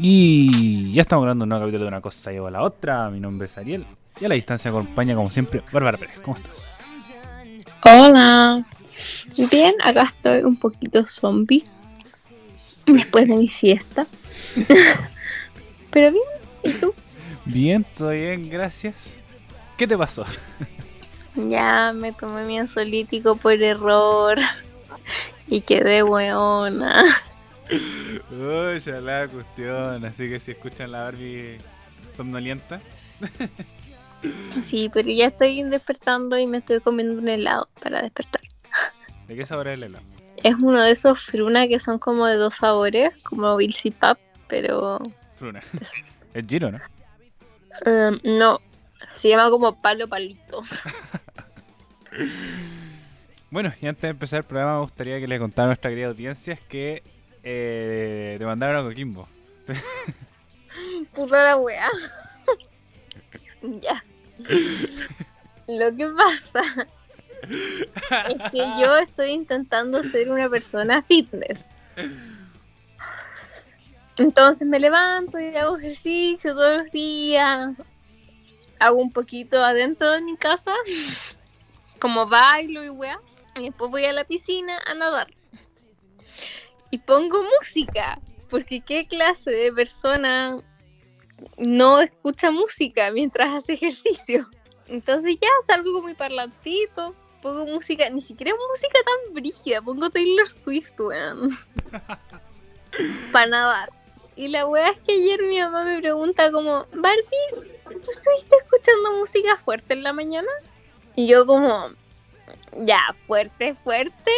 Y ya estamos grabando un nuevo capítulo de una cosa lleva a la otra. Mi nombre es Ariel. Y a la distancia acompaña, como siempre, Bárbara Pérez. ¿Cómo estás? Hola. Bien, acá estoy un poquito zombie. Después de mi siesta. Pero bien, ¿y tú? Bien, todo bien, gracias. ¿Qué te pasó? Ya me tomé mi ansiolítico por error. Y quedé weona. Uy, ya la cuestión. Así que si escuchan la Barbie somnolienta. Sí, pero ya estoy despertando y me estoy comiendo un helado para despertar. ¿De qué sabor es el helado? Es uno de esos fruna que son como de dos sabores, como Bilsy Pap, pero Fruna. Es Giro, ¿no? um, no, se llama como palo palito. Bueno, y antes de empezar el programa, me gustaría que le contara a nuestra querida audiencia que eh, te mandaron a Coquimbo. Puta la weá. ya. Lo que pasa es que yo estoy intentando ser una persona fitness. Entonces me levanto y hago ejercicio todos los días. Hago un poquito adentro de mi casa, como bailo y weas. Y después voy a la piscina a nadar. Y pongo música, porque qué clase de persona no escucha música mientras hace ejercicio. Entonces ya salgo con mi parlantito, pongo música, ni siquiera música tan brígida, pongo Taylor Swift, weón. Para nadar. Y la wea es que ayer mi mamá me pregunta como, Barbie, ¿tú estuviste escuchando música fuerte en la mañana? Y yo como, ya, fuerte, fuerte,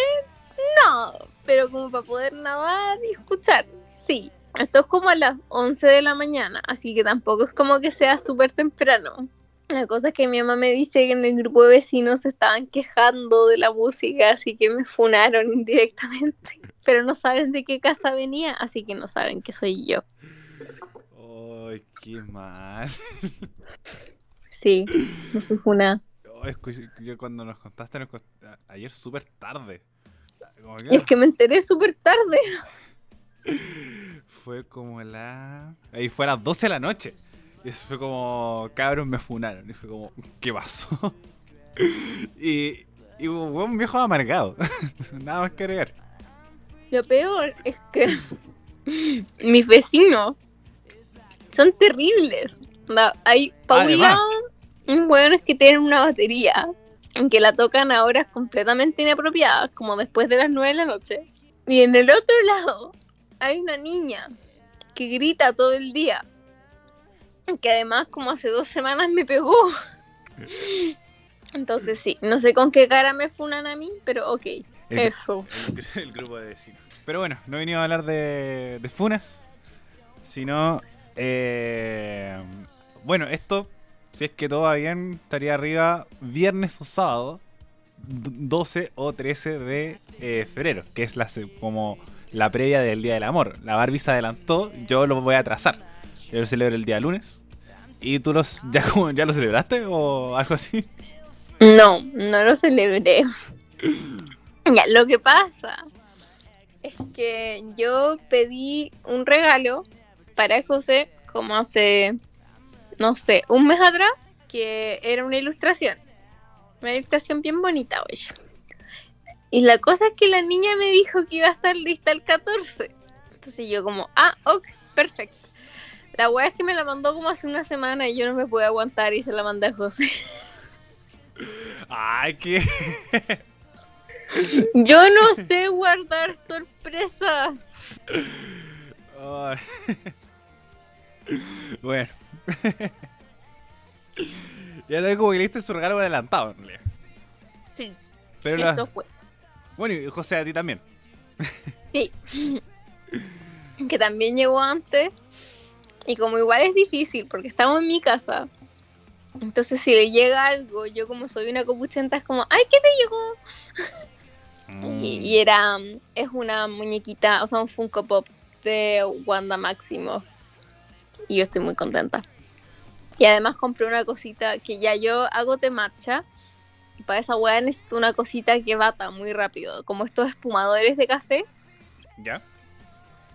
no, pero como para poder nadar y escuchar, sí. Esto es como a las 11 de la mañana, así que tampoco es como que sea súper temprano. La cosa es que mi mamá me dice que en el grupo de vecinos se estaban quejando de la música, así que me funaron indirectamente. Pero no saben de qué casa venía, así que no saben que soy yo. Ay, qué mal. Sí, me fui funada. Oh, yo cuando nos contaste, nos cont- a- ayer súper tarde. Es que me enteré súper tarde. Fue como la. Ahí fue a las 12 de la noche. Y eso fue como. Cabros me funaron. Y fue como. ¿Qué pasó? y. Y fue un viejo amargado. Nada más que agregar. Lo peor es que mis vecinos son terribles. Hay pa' un lado un hueones que tienen una batería en que la tocan a horas completamente inapropiadas, como después de las 9 de la noche. Y en el otro lado hay una niña que grita todo el día. Que además como hace dos semanas me pegó. Entonces sí, no sé con qué cara me funan a mí, pero ok, El, eso. el- el grupo de vecinos. Pero bueno, no venimos a hablar de, de funas. Sino. eh, bueno, esto. Si es que todo va bien, estaría arriba viernes o sábado. d- 12 o 13 de eh, febrero, que es la, se- como la previa del Día del Amor. La Barbie se adelantó, yo lo voy a atrasar. Yo lo celebro el día lunes. ¿Y tú los, ya, como- ya lo celebraste o algo así? No, no lo celebré. ya, lo que pasa es que yo pedí un regalo para José como hace, no sé, un mes atrás, que era una ilustración. Una ilustración bien bonita, oye. Y la cosa es que la niña me dijo que iba a estar lista el 14. Entonces yo como, ah, ok, perfecto. La wea es que me la mandó como hace una semana y yo no me pude aguantar y se la mandé a José. Ay, qué. Yo no sé guardar sorpresas. Bueno. ya sabes como que le diste su regalo adelantado, en realidad. Sí, Pero la- eso fue. Bueno, y José, a ti también. Sí. Que también llegó antes. Y como igual es difícil porque estamos en mi casa. Entonces si le llega algo, yo como soy una copuchenta es como, ay, ¿qué te llegó? Mm. Y, y era, es una muñequita, o sea, un Funko Pop de Wanda Maximoff. Y yo estoy muy contenta. Y además compré una cosita que ya yo hago de matcha. Y para esa weá necesito una cosita que bata muy rápido. Como estos espumadores de café. ¿Ya?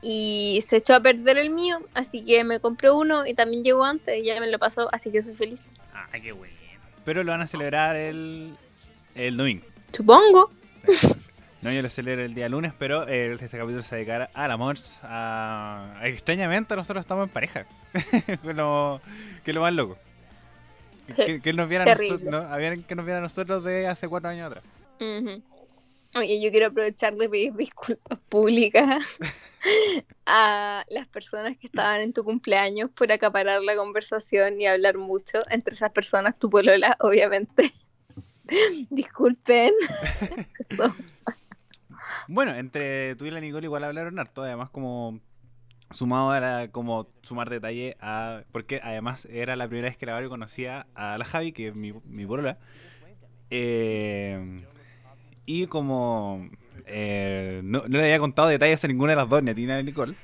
y se echó a perder el mío, así que me compré uno y también llegó antes y ya me lo pasó, así que soy feliz. Ah, qué bueno. Pero lo van a celebrar el, el domingo. Supongo. No, yo lo celebro el día lunes, pero eh, este capítulo se dedicará al amor. A... Extrañamente, nosotros estamos en pareja. lo, que lo más loco. Que, que nos viera a nosotros. ¿no? Que nos viera nosotros de hace cuatro años atrás. Oye, yo quiero aprovechar de pedir disculpas públicas a las personas que estaban en tu cumpleaños por acaparar la conversación y hablar mucho. Entre esas personas, tu polola, obviamente. Disculpen. Bueno, entre tú y la Nicole igual hablaron harto, además como sumado a la, como sumar detalle a porque además era la primera vez que la Barbie conocía a la Javi, que es mi, mi polola. Eh, y como eh, no, no le había contado detalles a ninguna de las dos, ni a ti ni a la Nicole.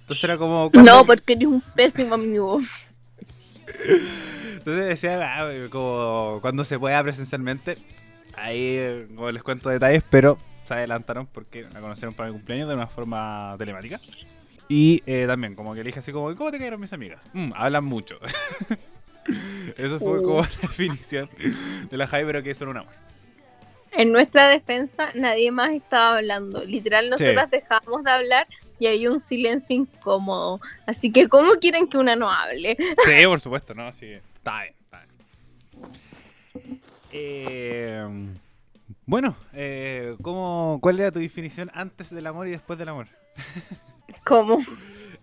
Entonces era como... No, porque eres un pésimo amigo. Entonces decía, ah, como cuando se pueda presencialmente, ahí como les cuento detalles, pero se adelantaron porque la conocieron para mi cumpleaños de una forma telemática. Y eh, también, como que le dije así como, ¿cómo te cayeron mis amigas? "Mm, hablan mucho. Eso fue Uh. como la definición de la Javi, pero que son un amor. En nuestra defensa, nadie más estaba hablando. Literal, nosotras dejamos de hablar y había un silencio incómodo. Así que, ¿cómo quieren que una no hable? Sí, por supuesto, ¿no? Sí, está bien, está bien. Eh, bueno, eh, ¿cómo, ¿cuál era tu definición antes del amor y después del amor? ¿Cómo?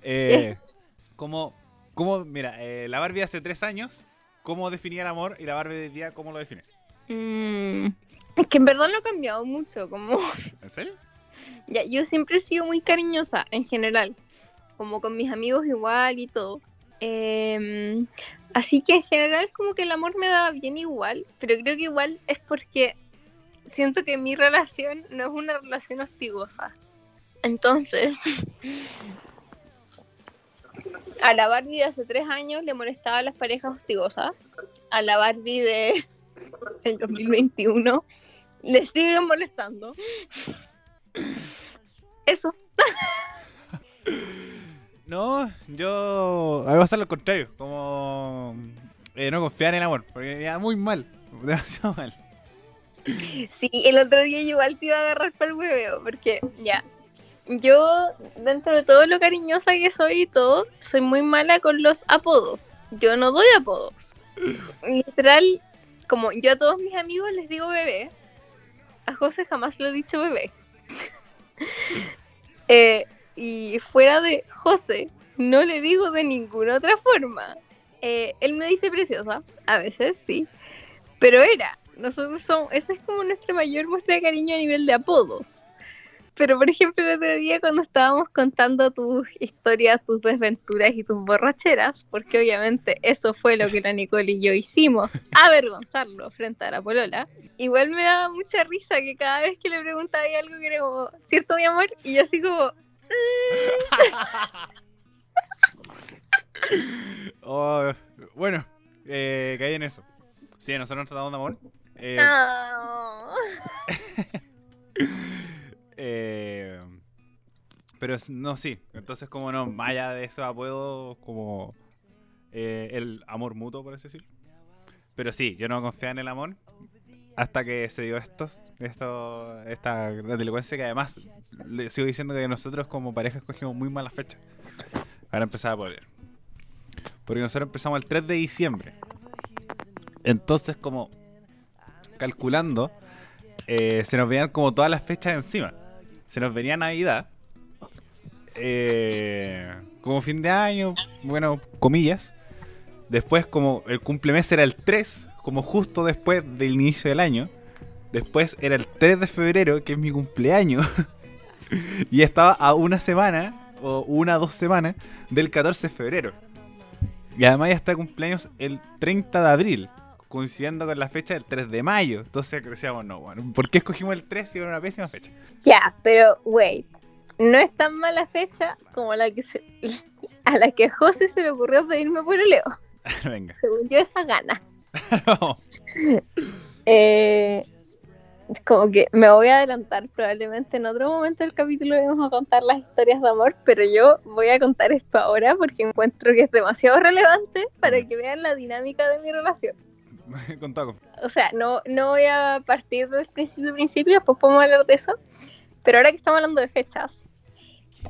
Eh, como, como, mira, eh, la Barbie hace tres años, ¿cómo definía el amor? Y la Barbie de día, ¿cómo lo define? Mm, es que en verdad no ha cambiado mucho. Como ¿En serio? ya, yo siempre he sido muy cariñosa en general. Como con mis amigos igual y todo. Em, así que en general como que el amor me daba bien igual. Pero creo que igual es porque siento que mi relación no es una relación hostigosa. Entonces, a la Barbie de hace tres años le molestaba a las parejas hostigosas. A la Barbie de el 2021 le siguen molestando. Eso. No, yo. A mí me pasa lo contrario, como. eh, no confiar en el amor, porque me da muy mal, demasiado mal. Sí, el otro día igual te iba a agarrar para el hueveo, porque ya. Yo, dentro de todo lo cariñosa que soy y todo, soy muy mala con los apodos. Yo no doy apodos. Literal, como yo a todos mis amigos les digo bebé, a José jamás le he dicho bebé. Eh, y fuera de José, no le digo de ninguna otra forma. Eh, él me dice preciosa, a veces sí, pero era, nosotros somos, esa es como nuestra mayor muestra de cariño a nivel de apodos. Pero por ejemplo el otro día cuando estábamos contando tus historias, tus desventuras y tus borracheras, porque obviamente eso fue lo que la Nicole y yo hicimos, avergonzarlo frente a la polola, igual me daba mucha risa que cada vez que le preguntaba algo que era como, ¿cierto mi amor? Y yo así como, Oh, bueno, eh, caí en eso. Sí, nosotros nos tratamos de amor. Eh, "No". eh, pero no, sí. Entonces, como no, más allá de eso, puedo como eh, el amor mutuo, por así decirlo. Pero sí, yo no confiaba en el amor hasta que se dio esto. Esto, esta delincuencia que además le sigo diciendo que nosotros como pareja escogimos muy malas fechas. Ahora empezaba a poder. Porque nosotros empezamos el 3 de diciembre. Entonces, como calculando, eh, se nos venían como todas las fechas encima. Se nos venía Navidad, eh, como fin de año, bueno, comillas. Después, como el cumplemes era el 3, como justo después del inicio del año. Después era el 3 de febrero, que es mi cumpleaños. y estaba a una semana, o una dos semanas, del 14 de febrero. Y además ya está cumpleaños el 30 de abril, coincidiendo con la fecha del 3 de mayo. Entonces decíamos, no, bueno, ¿por qué escogimos el 3 si era una pésima fecha? Ya, pero wait. No es tan mala fecha como la que se, a la que José se le ocurrió pedirme por el Leo. Venga. Según yo, esa gana. Eh, como que me voy a adelantar, probablemente en otro momento del capítulo vamos a contar las historias de amor, pero yo voy a contar esto ahora porque encuentro que es demasiado relevante para que vean la dinámica de mi relación. Contado. O sea, no, no voy a partir del principio principio, pues podemos hablar de eso, pero ahora que estamos hablando de fechas,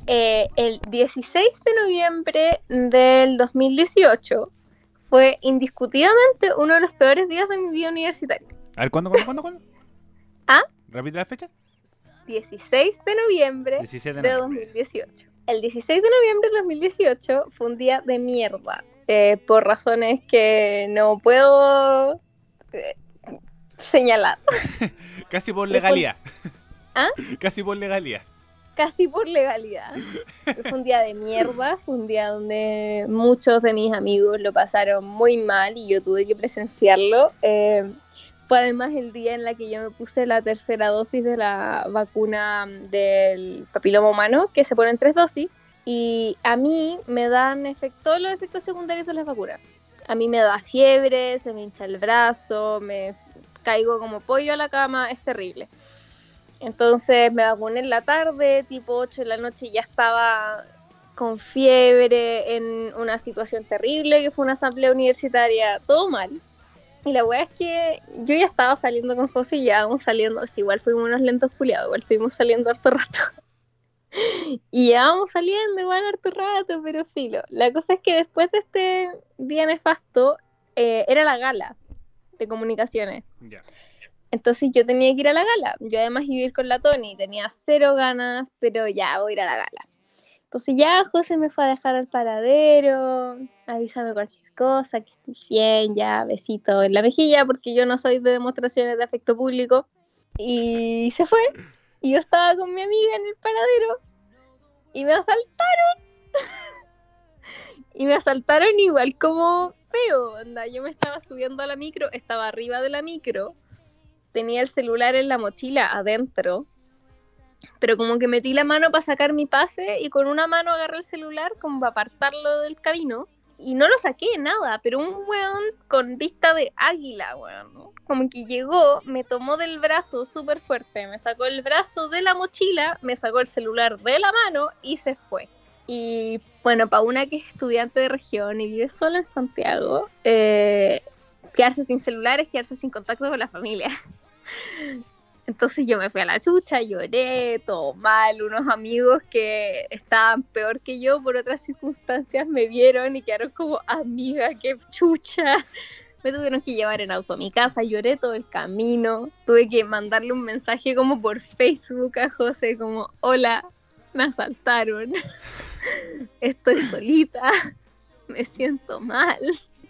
eh, el 16 de noviembre del 2018 fue indiscutidamente uno de los peores días de mi vida universitaria. A ver, ¿cuándo, cuándo, cuándo? cuándo? ¿Ah? ¿Repite la fecha? 16 de noviembre 17 de de noviembre. 2018. El 16 de noviembre de 2018 fue un día de mierda, eh, por razones que no puedo eh, señalar. Casi por legalidad. ¿Ah? Casi por legalidad. casi por legalidad. Fue un día de mierda, fue un día donde muchos de mis amigos lo pasaron muy mal y yo tuve que presenciarlo. Eh, fue además el día en la que yo me puse la tercera dosis de la vacuna del papiloma humano, que se ponen tres dosis, y a mí me dan efecto, todos los efectos secundarios de las vacunas. A mí me da fiebre, se me hincha el brazo, me caigo como pollo a la cama, es terrible. Entonces me vacuné en la tarde, tipo 8 de la noche, y ya estaba con fiebre, en una situación terrible, que fue una asamblea universitaria, todo mal. Y la weá es que yo ya estaba saliendo con José y ya vamos saliendo, sí, igual fuimos unos lentos culiados, igual estuvimos saliendo harto rato. Y ya vamos saliendo igual harto rato, pero filo. La cosa es que después de este día nefasto, eh, era la gala de comunicaciones. Entonces yo tenía que ir a la gala. Yo además iba a ir con la Tony, tenía cero ganas, pero ya voy a ir a la gala. Entonces ya José me fue a dejar al paradero, avísame cualquier cosa, que estoy bien, ya besito en la mejilla, porque yo no soy de demostraciones de afecto público. Y se fue. Y yo estaba con mi amiga en el paradero y me asaltaron. y me asaltaron igual como feo. Onda. Yo me estaba subiendo a la micro, estaba arriba de la micro tenía el celular en la mochila adentro, pero como que metí la mano para sacar mi pase y con una mano agarré el celular como para apartarlo del camino y no lo saqué nada, pero un weón con vista de águila, weón, como que llegó, me tomó del brazo súper fuerte, me sacó el brazo de la mochila, me sacó el celular de la mano y se fue. Y bueno, para una que es estudiante de región y vive sola en Santiago, eh, quedarse sin celular es quedarse sin contacto con la familia. Entonces yo me fui a la chucha, lloré, todo mal. Unos amigos que estaban peor que yo por otras circunstancias me vieron y quedaron como, amiga, qué chucha. Me tuvieron que llevar en auto a mi casa, lloré todo el camino. Tuve que mandarle un mensaje como por Facebook a José, como, hola, me asaltaron. Estoy solita, me siento mal.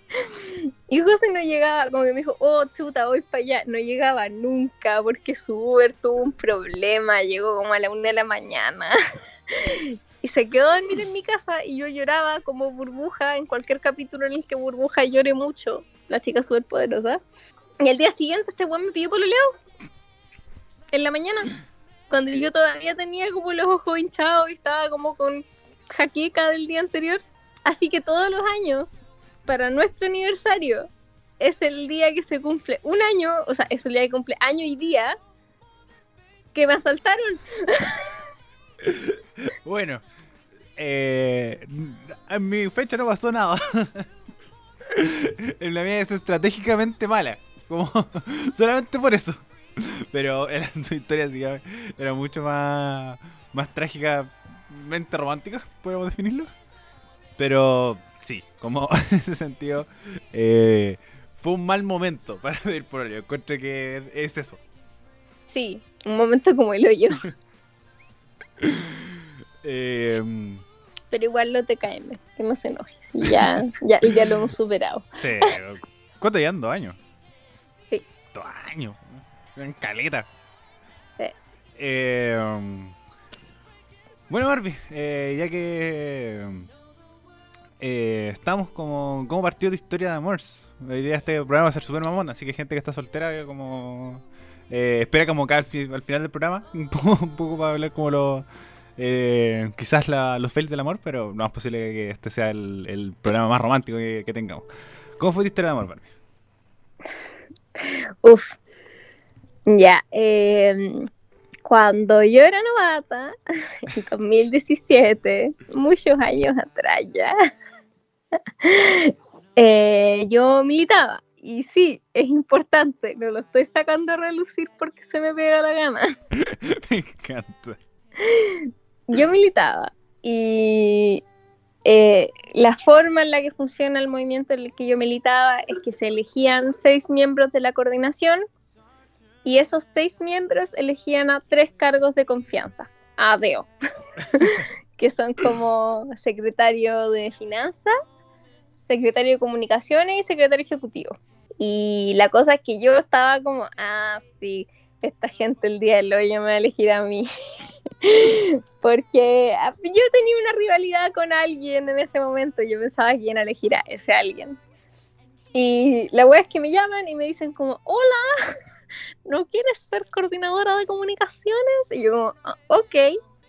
Y José no llegaba, como que me dijo, oh chuta, voy para allá. No llegaba nunca porque su Uber tuvo un problema, llegó como a la una de la mañana. Y se quedó a dormir en mi casa y yo lloraba como burbuja en cualquier capítulo en el que burbuja llore mucho, la chica súper poderosa. Y al día siguiente este weón me pidió pololeado. En la mañana. Cuando yo todavía tenía como los ojos hinchados y estaba como con jaqueca del día anterior. Así que todos los años para nuestro aniversario es el día que se cumple un año, o sea, es el día que cumple año y día que me asaltaron. Bueno, eh, en mi fecha no pasó nada. en la mía es estratégicamente mala. Como, solamente por eso. Pero en tu historia sí era mucho más, más trágicamente romántica, podemos definirlo. Pero sí, como en ese sentido, eh, fue un mal momento para pedir por ello. Encuentro que es eso. Sí, un momento como el hoyo. Eh, Pero igual no te caen, que no se enojes. y Ya, ya, ya lo hemos superado. sí, ¿Cuánto llevan? ¿Dos años? Sí. Dos años. En caleta. Sí. Eh, bueno, Barbie, eh, ya que eh, estamos como, como partido de historia de amores. Hoy día este programa va a ser súper mamón, así que gente que está soltera como eh, espera como acá al, fi- al final del programa, un poco, un poco para hablar como los eh, quizás los fails del amor, pero no es posible que este sea el, programa más romántico que, que tengamos. ¿Cómo fue tu historia de amor, Barbie? Uf. Ya, eh, cuando yo era novata, en 2017, muchos años atrás ya, eh, yo militaba. Y sí, es importante, no lo estoy sacando a relucir porque se me pega la gana. Me encanta. Yo militaba y eh, la forma en la que funciona el movimiento en el que yo militaba es que se elegían seis miembros de la coordinación y esos seis miembros elegían a tres cargos de confianza, a que son como secretario de finanzas, secretario de comunicaciones y secretario ejecutivo. Y la cosa es que yo estaba como, ah, sí, esta gente el día del hoyo me va a elegir a mí. Porque ah, yo tenía una rivalidad con alguien en ese momento, yo pensaba quién elegir a ese alguien. Y la wea es que me llaman y me dicen como, hola, ¿no quieres ser coordinadora de comunicaciones? Y yo como, ah, ok.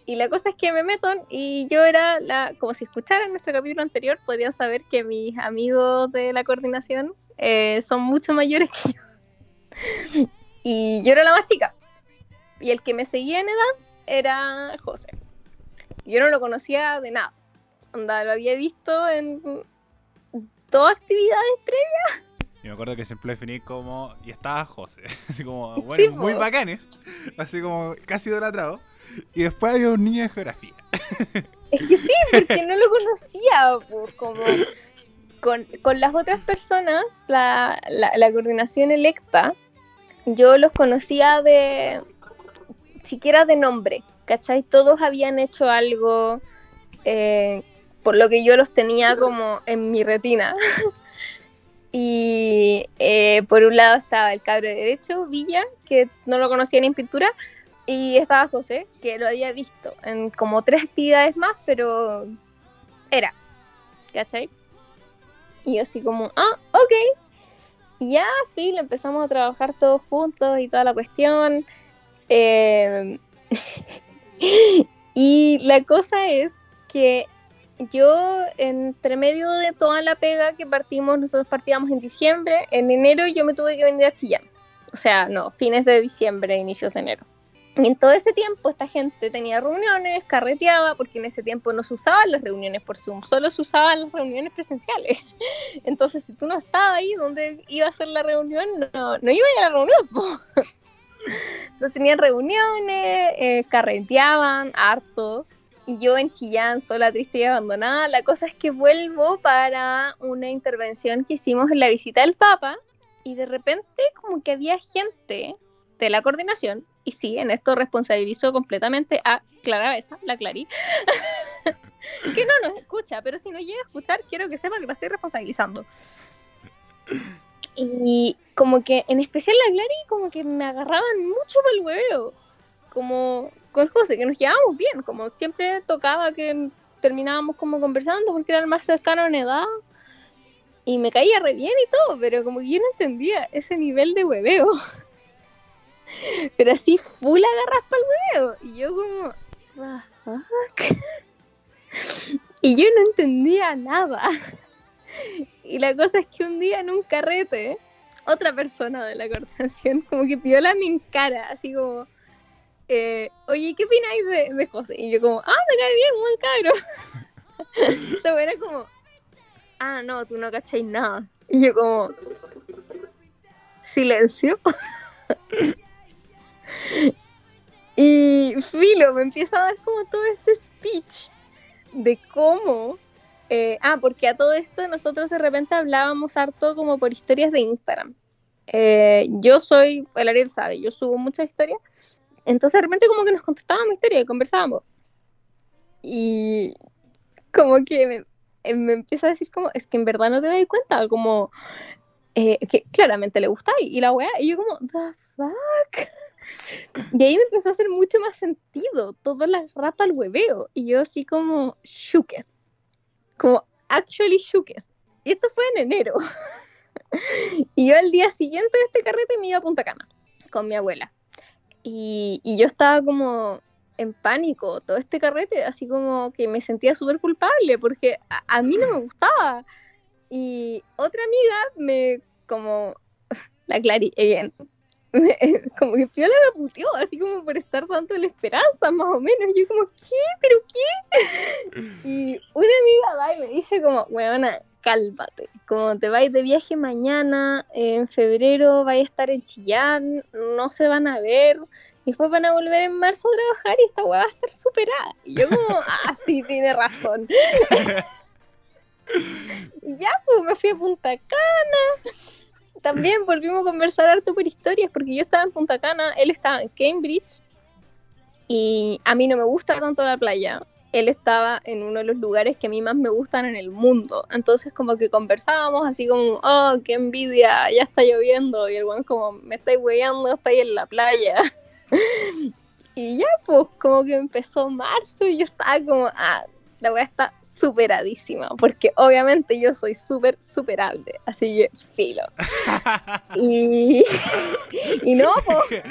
Y la cosa es que me meto y yo era la, como si escucharan nuestro capítulo anterior, podrían saber que mis amigos de la coordinación eh, son mucho mayores que yo. y yo era la más chica. Y el que me seguía en edad era José. Yo no lo conocía de nada. Onda, lo había visto en dos actividades previas. Y me acuerdo que siempre definí como. Y estaba José. Así como, bueno, Sí, muy bacanes. Así como casi idolatrado. Y después había un niño de geografía. Es que sí, porque no lo conocía, pues, como con, con las otras personas, la, la, la coordinación electa, yo los conocía de, siquiera de nombre, ¿cachai? Todos habían hecho algo, eh, por lo que yo los tenía como en mi retina. Y eh, por un lado estaba el cabro de derecho, Villa, que no lo conocía ni en pintura, y estaba José, que lo había visto en como tres actividades más, pero era, ¿cachai? Y así como, ah, ok. Y ya, fin, empezamos a trabajar todos juntos y toda la cuestión. Eh, y la cosa es que yo, entre medio de toda la pega que partimos, nosotros partíamos en diciembre, en enero yo me tuve que venir a Chillán. O sea, no, fines de diciembre, inicios de enero. Y en todo ese tiempo esta gente tenía reuniones, carreteaba, porque en ese tiempo no se usaban las reuniones por Zoom, solo se usaban las reuniones presenciales. Entonces, si tú no estabas ahí donde iba a ser la reunión, no, no iba a ir a la reunión. po. Entonces tenían reuniones, eh, carreteaban harto. Y yo en Chillán, sola, triste y abandonada, la cosa es que vuelvo para una intervención que hicimos en la visita del Papa y de repente como que había gente de la coordinación, y sí, en esto responsabilizo completamente a Clara Besa, la Clary, que no nos escucha, pero si no llega a escuchar, quiero que sepa que la estoy responsabilizando. Y como que, en especial la Clary, como que me agarraban mucho por el hueveo, como con José, que nos llevábamos bien, como siempre tocaba que terminábamos como conversando, porque era el más cercano en edad, y me caía re bien y todo, pero como que yo no entendía ese nivel de hueveo. Pero así, full agarras para el hueveo. Y yo como, "What the fuck?". Y yo no entendía nada. Y la cosa es que un día en un carrete, otra persona de la coordinación como que piola mi cara, así como, eh, oye, ¿qué opináis de, José? Y yo como, ah, me cae bien, buen cabro. Esta buena como, ah, no, tú no cacháis nada. Y yo como, silencio. y Filo me empieza a dar como todo este speech de cómo... eh, ah, porque a todo esto nosotros de repente hablábamos harto como por historias de Instagram. Eh, yo soy, el Ariel sabe, yo subo muchas historias. Entonces de repente como que nos contestábamos historias y conversábamos. Y como que me, eh, me empieza a decir como, es que en verdad no te das cuenta, como eh, que claramente le gusta y, y la weá, y yo como, the fuck. Y ahí me empezó a hacer mucho más sentido todas las rapas al hueveo. Y yo así como, shooked. Como, actually shooked. Y esto fue en enero. y yo al día siguiente de este carrete me iba a Punta Cana con mi abuela. Y, y yo estaba como en pánico todo este carrete, así como que me sentía súper culpable porque a, a mí no me gustaba. Y otra amiga me, como, la Clary, again, como que Piola me puteó, así como por estar dando la esperanza, más o menos. Yo como, ¿qué? ¿Pero qué? Y una amiga va y me dice como, weona, cálmate. Como te vais de viaje mañana, en febrero vais a estar en Chillán, no se van a ver. Y después van a volver en marzo a trabajar y esta weá va a estar superada. Y yo como, ah, sí, tiene razón. ya, pues me fui a Punta Cana. También volvimos a conversar harto por historias, porque yo estaba en Punta Cana, él estaba en Cambridge, y a mí no me gusta tanto la playa. Él estaba en uno de los lugares que a mí más me gustan en el mundo. Entonces como que conversábamos así como, oh, qué envidia, ya está lloviendo. Y el buen como, me estáis weyando, estáis en la playa. y ya, pues como que empezó marzo y yo estaba como, ah, la weá está superadísima, porque obviamente yo soy súper superable, así que filo. y, y no, pues.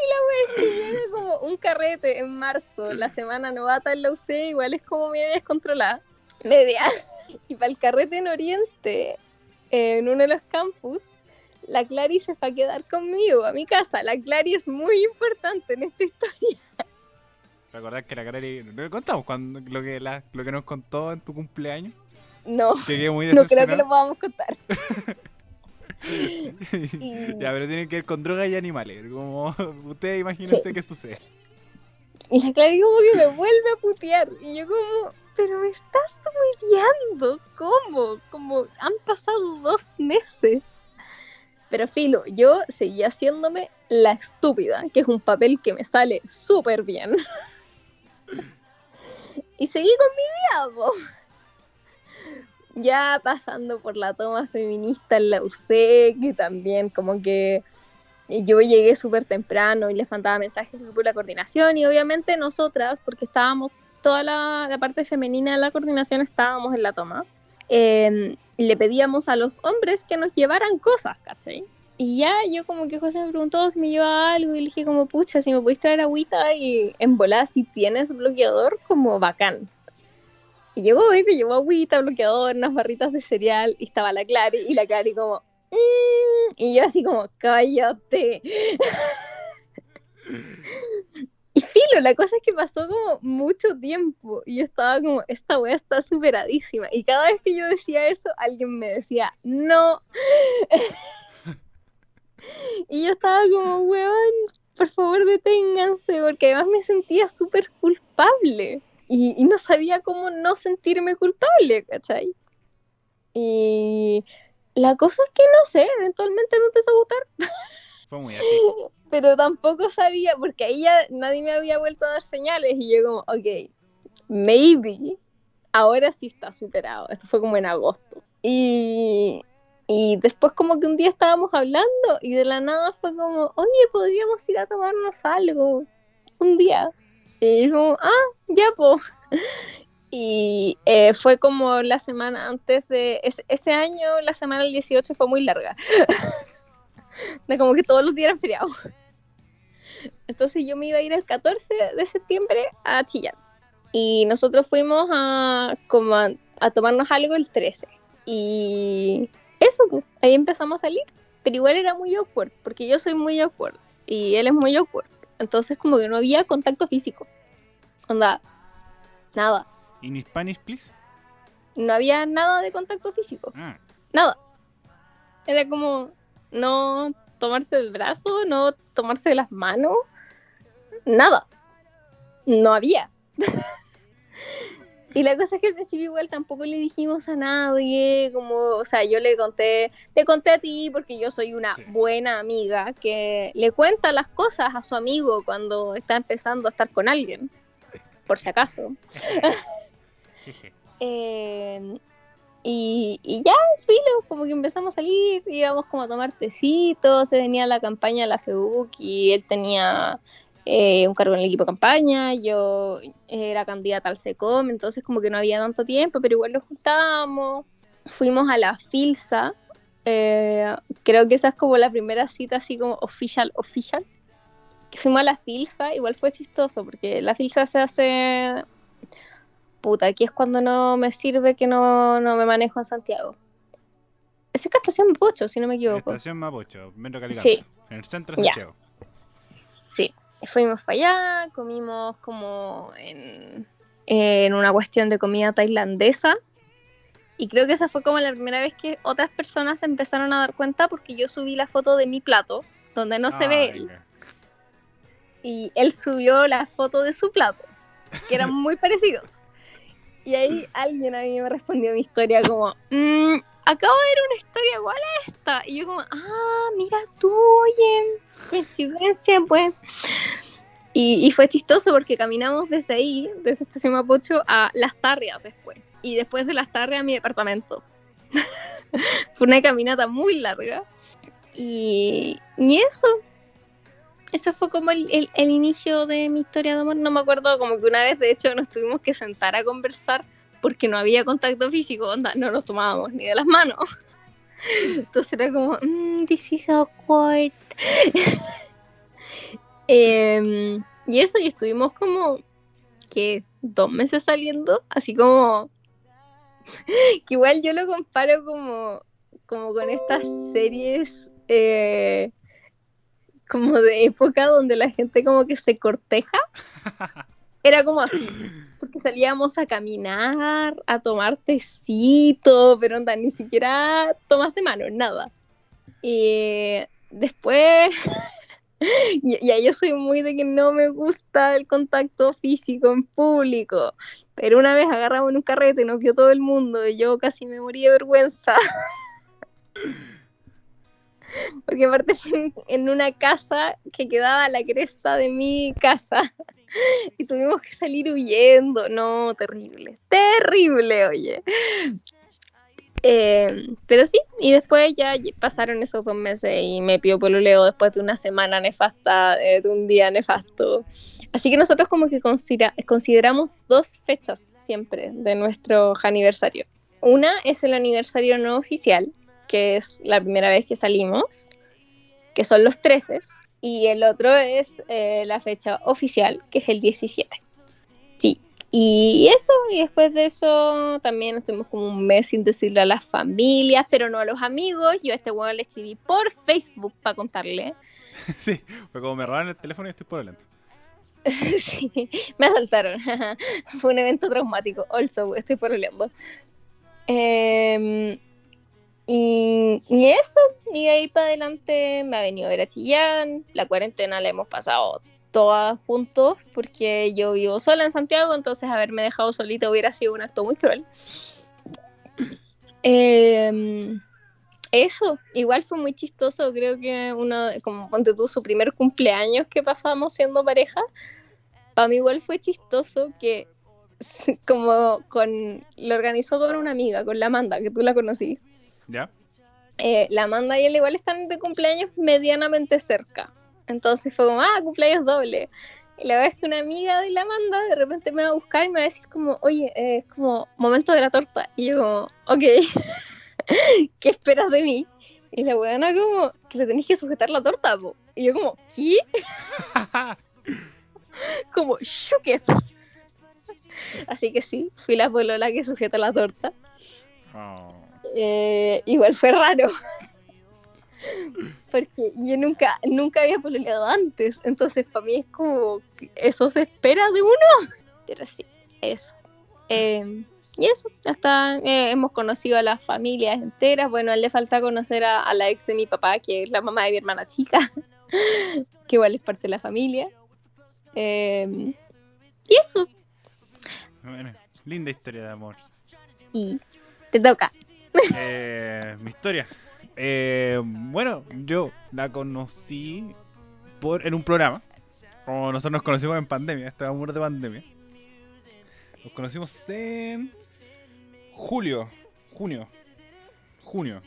Y la wea es que llega como un carrete en marzo, la semana novata en la UC, igual es como media descontrolada. Media. Y para el carrete en Oriente, en uno de los campus, la Clary se va a quedar conmigo a mi casa. La Clary es muy importante en esta historia. ¿Recordás que la Clary... ¿No le contamos cuando, lo, que la, lo que nos contó en tu cumpleaños? No, Que muy no creo que lo podamos contar. ya, pero tiene que ver con drogas y animales. Como ustedes imagínense Sí. qué sucede. Y la Clary como que me vuelve a putear. Y yo como, pero me estás puteando. ¿Cómo? Como han pasado dos meses. Pero filo, yo seguía haciéndome la estúpida, que es un papel que me sale súper bien. y seguí con mi po. Ya pasando por la toma feminista en la UC, que también como que yo llegué súper temprano y les mandaba mensajes de la coordinación y obviamente nosotras, porque estábamos, toda la, la parte femenina de la coordinación estábamos en la toma, eh, le pedíamos a los hombres que nos llevaran cosas, ¿cachai? Y ya yo como que José me preguntó si me llevaba algo y le dije como, pucha, si me podéis traer agüita y en volada si tienes bloqueador, como bacán. Y llegó y me llevó agüita, bloqueador, unas barritas de cereal y estaba la Clary y la Clary como, "Mm", y yo así como, cállate. Y filo, la cosa es que pasó como mucho tiempo y yo estaba como, esta wea está superadísima. Y cada vez que yo decía eso, alguien me decía, no. y yo estaba como, weón, por favor deténganse, porque además me sentía súper culpable. Y, y no sabía cómo no sentirme culpable, ¿cachai? Y la cosa es que no sé, eventualmente me empezó a gustar Fue muy así. pero tampoco sabía, porque ahí ya nadie me había vuelto a dar señales y yo como, ok, maybe, ahora sí está superado. Esto fue como en agosto. Y, y después como que un día estábamos hablando y de la nada fue como, oye, podríamos ir a tomarnos algo un día. Y como, ah, ya pues. Y eh, fue como la semana antes de ese, año, la semana del 18 fue muy larga. de como que todos los días eran. Entonces yo me iba a ir el 14 de septiembre a Chillán. Y nosotros fuimos a, como a, tomarnos algo el 13. Y eso, ahí empezamos a salir. Pero igual era muy awkward, porque yo soy muy awkward. Y él es muy awkward. Entonces como que no había contacto físico. Onda, nada. ¿In Spanish, please? No había nada de contacto físico. Ah, Nada. Era como no tomarse el brazo, no tomarse las manos. Nada. No había. y la cosa es que al principio igual tampoco le dijimos a nadie, como, o sea, yo le conté, te conté a ti porque yo soy una Sí. buena amiga que le cuenta las cosas a su amigo cuando está empezando a estar con alguien, por si acaso. Eh, y, y ya, filo, como que empezamos a salir, íbamos como a tomar tecitos, se venía la campaña de la FEUC y él tenía eh, un cargo en el equipo de campaña, yo era candidata al SECOM, entonces como que no había tanto tiempo, pero igual lo juntábamos, fuimos a la FILSA, eh, creo que esa es como la primera cita así como official, official, que fuimos a la FILSA, igual fue chistoso, porque la FILSA se hace puta, aquí es cuando no me sirve que no, no me manejo en Santiago. Ese es Estación Mapocho, si no me equivoco. Estación Mapocho, Metro Calicante. Sí. En el centro de. Santiago. Fuimos para allá, comimos como en, en una cuestión de comida tailandesa. Y creo que esa fue como la primera vez que otras personas se empezaron a dar cuenta porque yo subí la foto de mi plato, donde no se ve él. Y él subió la foto de su plato, que eran muy parecidos. Y ahí alguien a mí me respondió mi historia como, "Mm, acabo de ver una historia igual a esta. Y yo como, ah, mira tú, oye, coincidencia, pues. Y, y fue chistoso porque caminamos desde ahí, desde Estación Mapocho, a Las Tarrias después. Y después de Las Tarrias a mi departamento. fue una caminata muy larga. Y, y eso, eso fue como el, el- el inicio de mi historia de amor. No me acuerdo, como que una vez de hecho nos tuvimos que sentar a conversar porque no había contacto físico, no nos tomábamos ni de las manos. Entonces era como, mmm, this is awkward. Em, y eso, y estuvimos como, que dos meses saliendo, así como, que igual yo lo comparo como, como con estas series eh, como de época donde la gente como que se corteja. Era como así, porque salíamos a caminar, a tomar tecito, pero onda, ni siquiera tomas de mano, nada. Y después, y, y ahí yo soy muy de que no me gusta el contacto físico en público, pero una vez agarramos en un carrete, nos vio todo el mundo y yo casi me morí de vergüenza. Porque aparte fue en, una casa que quedaba a la cresta de mi casa. Y tuvimos que salir huyendo. No, terrible. Terrible, oye. Eh, pero sí, y después ya pasaron esos dos meses y me pidió pololeo después de una semana nefasta, eh, de un día nefasto. Así que nosotros como que considera- consideramos dos fechas siempre de nuestro aniversario. Una es el aniversario no oficial, que es la primera vez que salimos, que son los 13, y el otro es eh, la fecha oficial, que es el 17. Sí, y eso, y después de eso también estuvimos como un mes sin decirle a las familias, pero no a los amigos. Yo a este weón le escribí por Facebook para contarle. sí, fue como me robaron el teléfono y estoy por delante. sí, me asaltaron. Fue un evento traumático. Also, estoy por Eh, y, y eso, y de ahí para adelante me ha venido a ver a Chillán. La cuarentena la hemos pasado todas juntos porque yo vivo sola en Santiago, entonces haberme dejado solita hubiera sido un acto muy cruel. Eh, eso, igual fue muy chistoso, creo que uno, como ponte tú, su primer cumpleaños que pasamos siendo pareja, para mí igual fue chistoso que como con, lo organizó con una amiga, con la Amanda, que tú la conocí. ¿Ya? Eh, la Amanda y él igual están de cumpleaños medianamente cerca. Entonces fue como, ah, cumpleaños doble. Y la verdad es que una amiga de la Amanda de repente me va a buscar y me va a decir como, oye, eh, es como momento de la torta. Y yo como, ok, ¿qué esperas de mí? Y la weona como, que le tenés que sujetar la torta, po. Y yo como, ¿qué? como, shuket. Así que sí, fui la polola que sujeta la torta. Oh. Eh, igual fue raro. Porque yo nunca, nunca había pololeado antes. Entonces para mí es como eso se espera de uno. Pero sí, eso. Eh, y eso, hasta eh, hemos conocido a las familias enteras. Bueno, a él le falta conocer a, a la ex de mi papá, que es la mamá de mi hermana chica, que igual es parte de la familia. Eh, y eso, Bueno, linda historia de amor. y te toca. Eh, mi historia. Eh, bueno, yo la conocí por, en un programa. Como nosotros nos conocimos en pandemia, amor de pandemia. Nos conocimos en julio, junio, junio.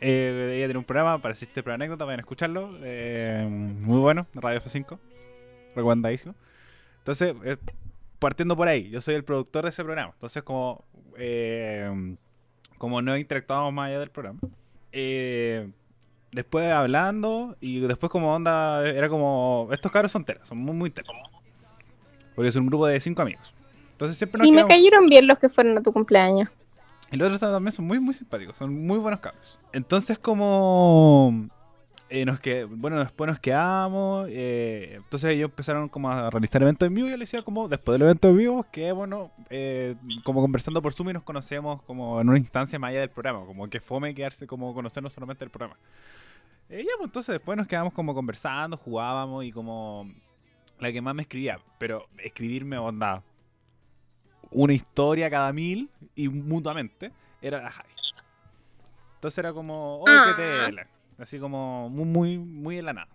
Eh, ella tiene un programa, para este pero anécdota, vayan a escucharlo. eh, muy bueno, Radio F5. Recomendadísimo. Entonces, partiendo por ahí, yo soy el productor de ese programa. Entonces, como, como no interactuábamos más allá del programa, eh, después hablando y después como onda, era como, estos cabros son telas, son muy, muy telas. Porque es un grupo de cinco amigos. Entonces siempre nos Y me cayeron bien los que fueron a tu cumpleaños. Y los otros también son muy, muy simpáticos, son muy buenos cabros. Entonces, como. Eh, nos que, bueno, después nos quedamos. eh, entonces ellos empezaron como a realizar eventos en vivo. Y yo les decía, como después del evento en vivo, que bueno, eh, como conversando por Zoom y nos conocemos como en una instancia más allá del programa. Como que fome quedarse como conocernos solamente del programa. Eh, ya, pues entonces después nos quedamos como conversando, jugábamos y como. La que más me escribía, pero escribirme onda una historia cada mil y mutuamente era la Javi. Entonces era como, oh, qué Ah. tela. Así como muy, muy, muy en la nada.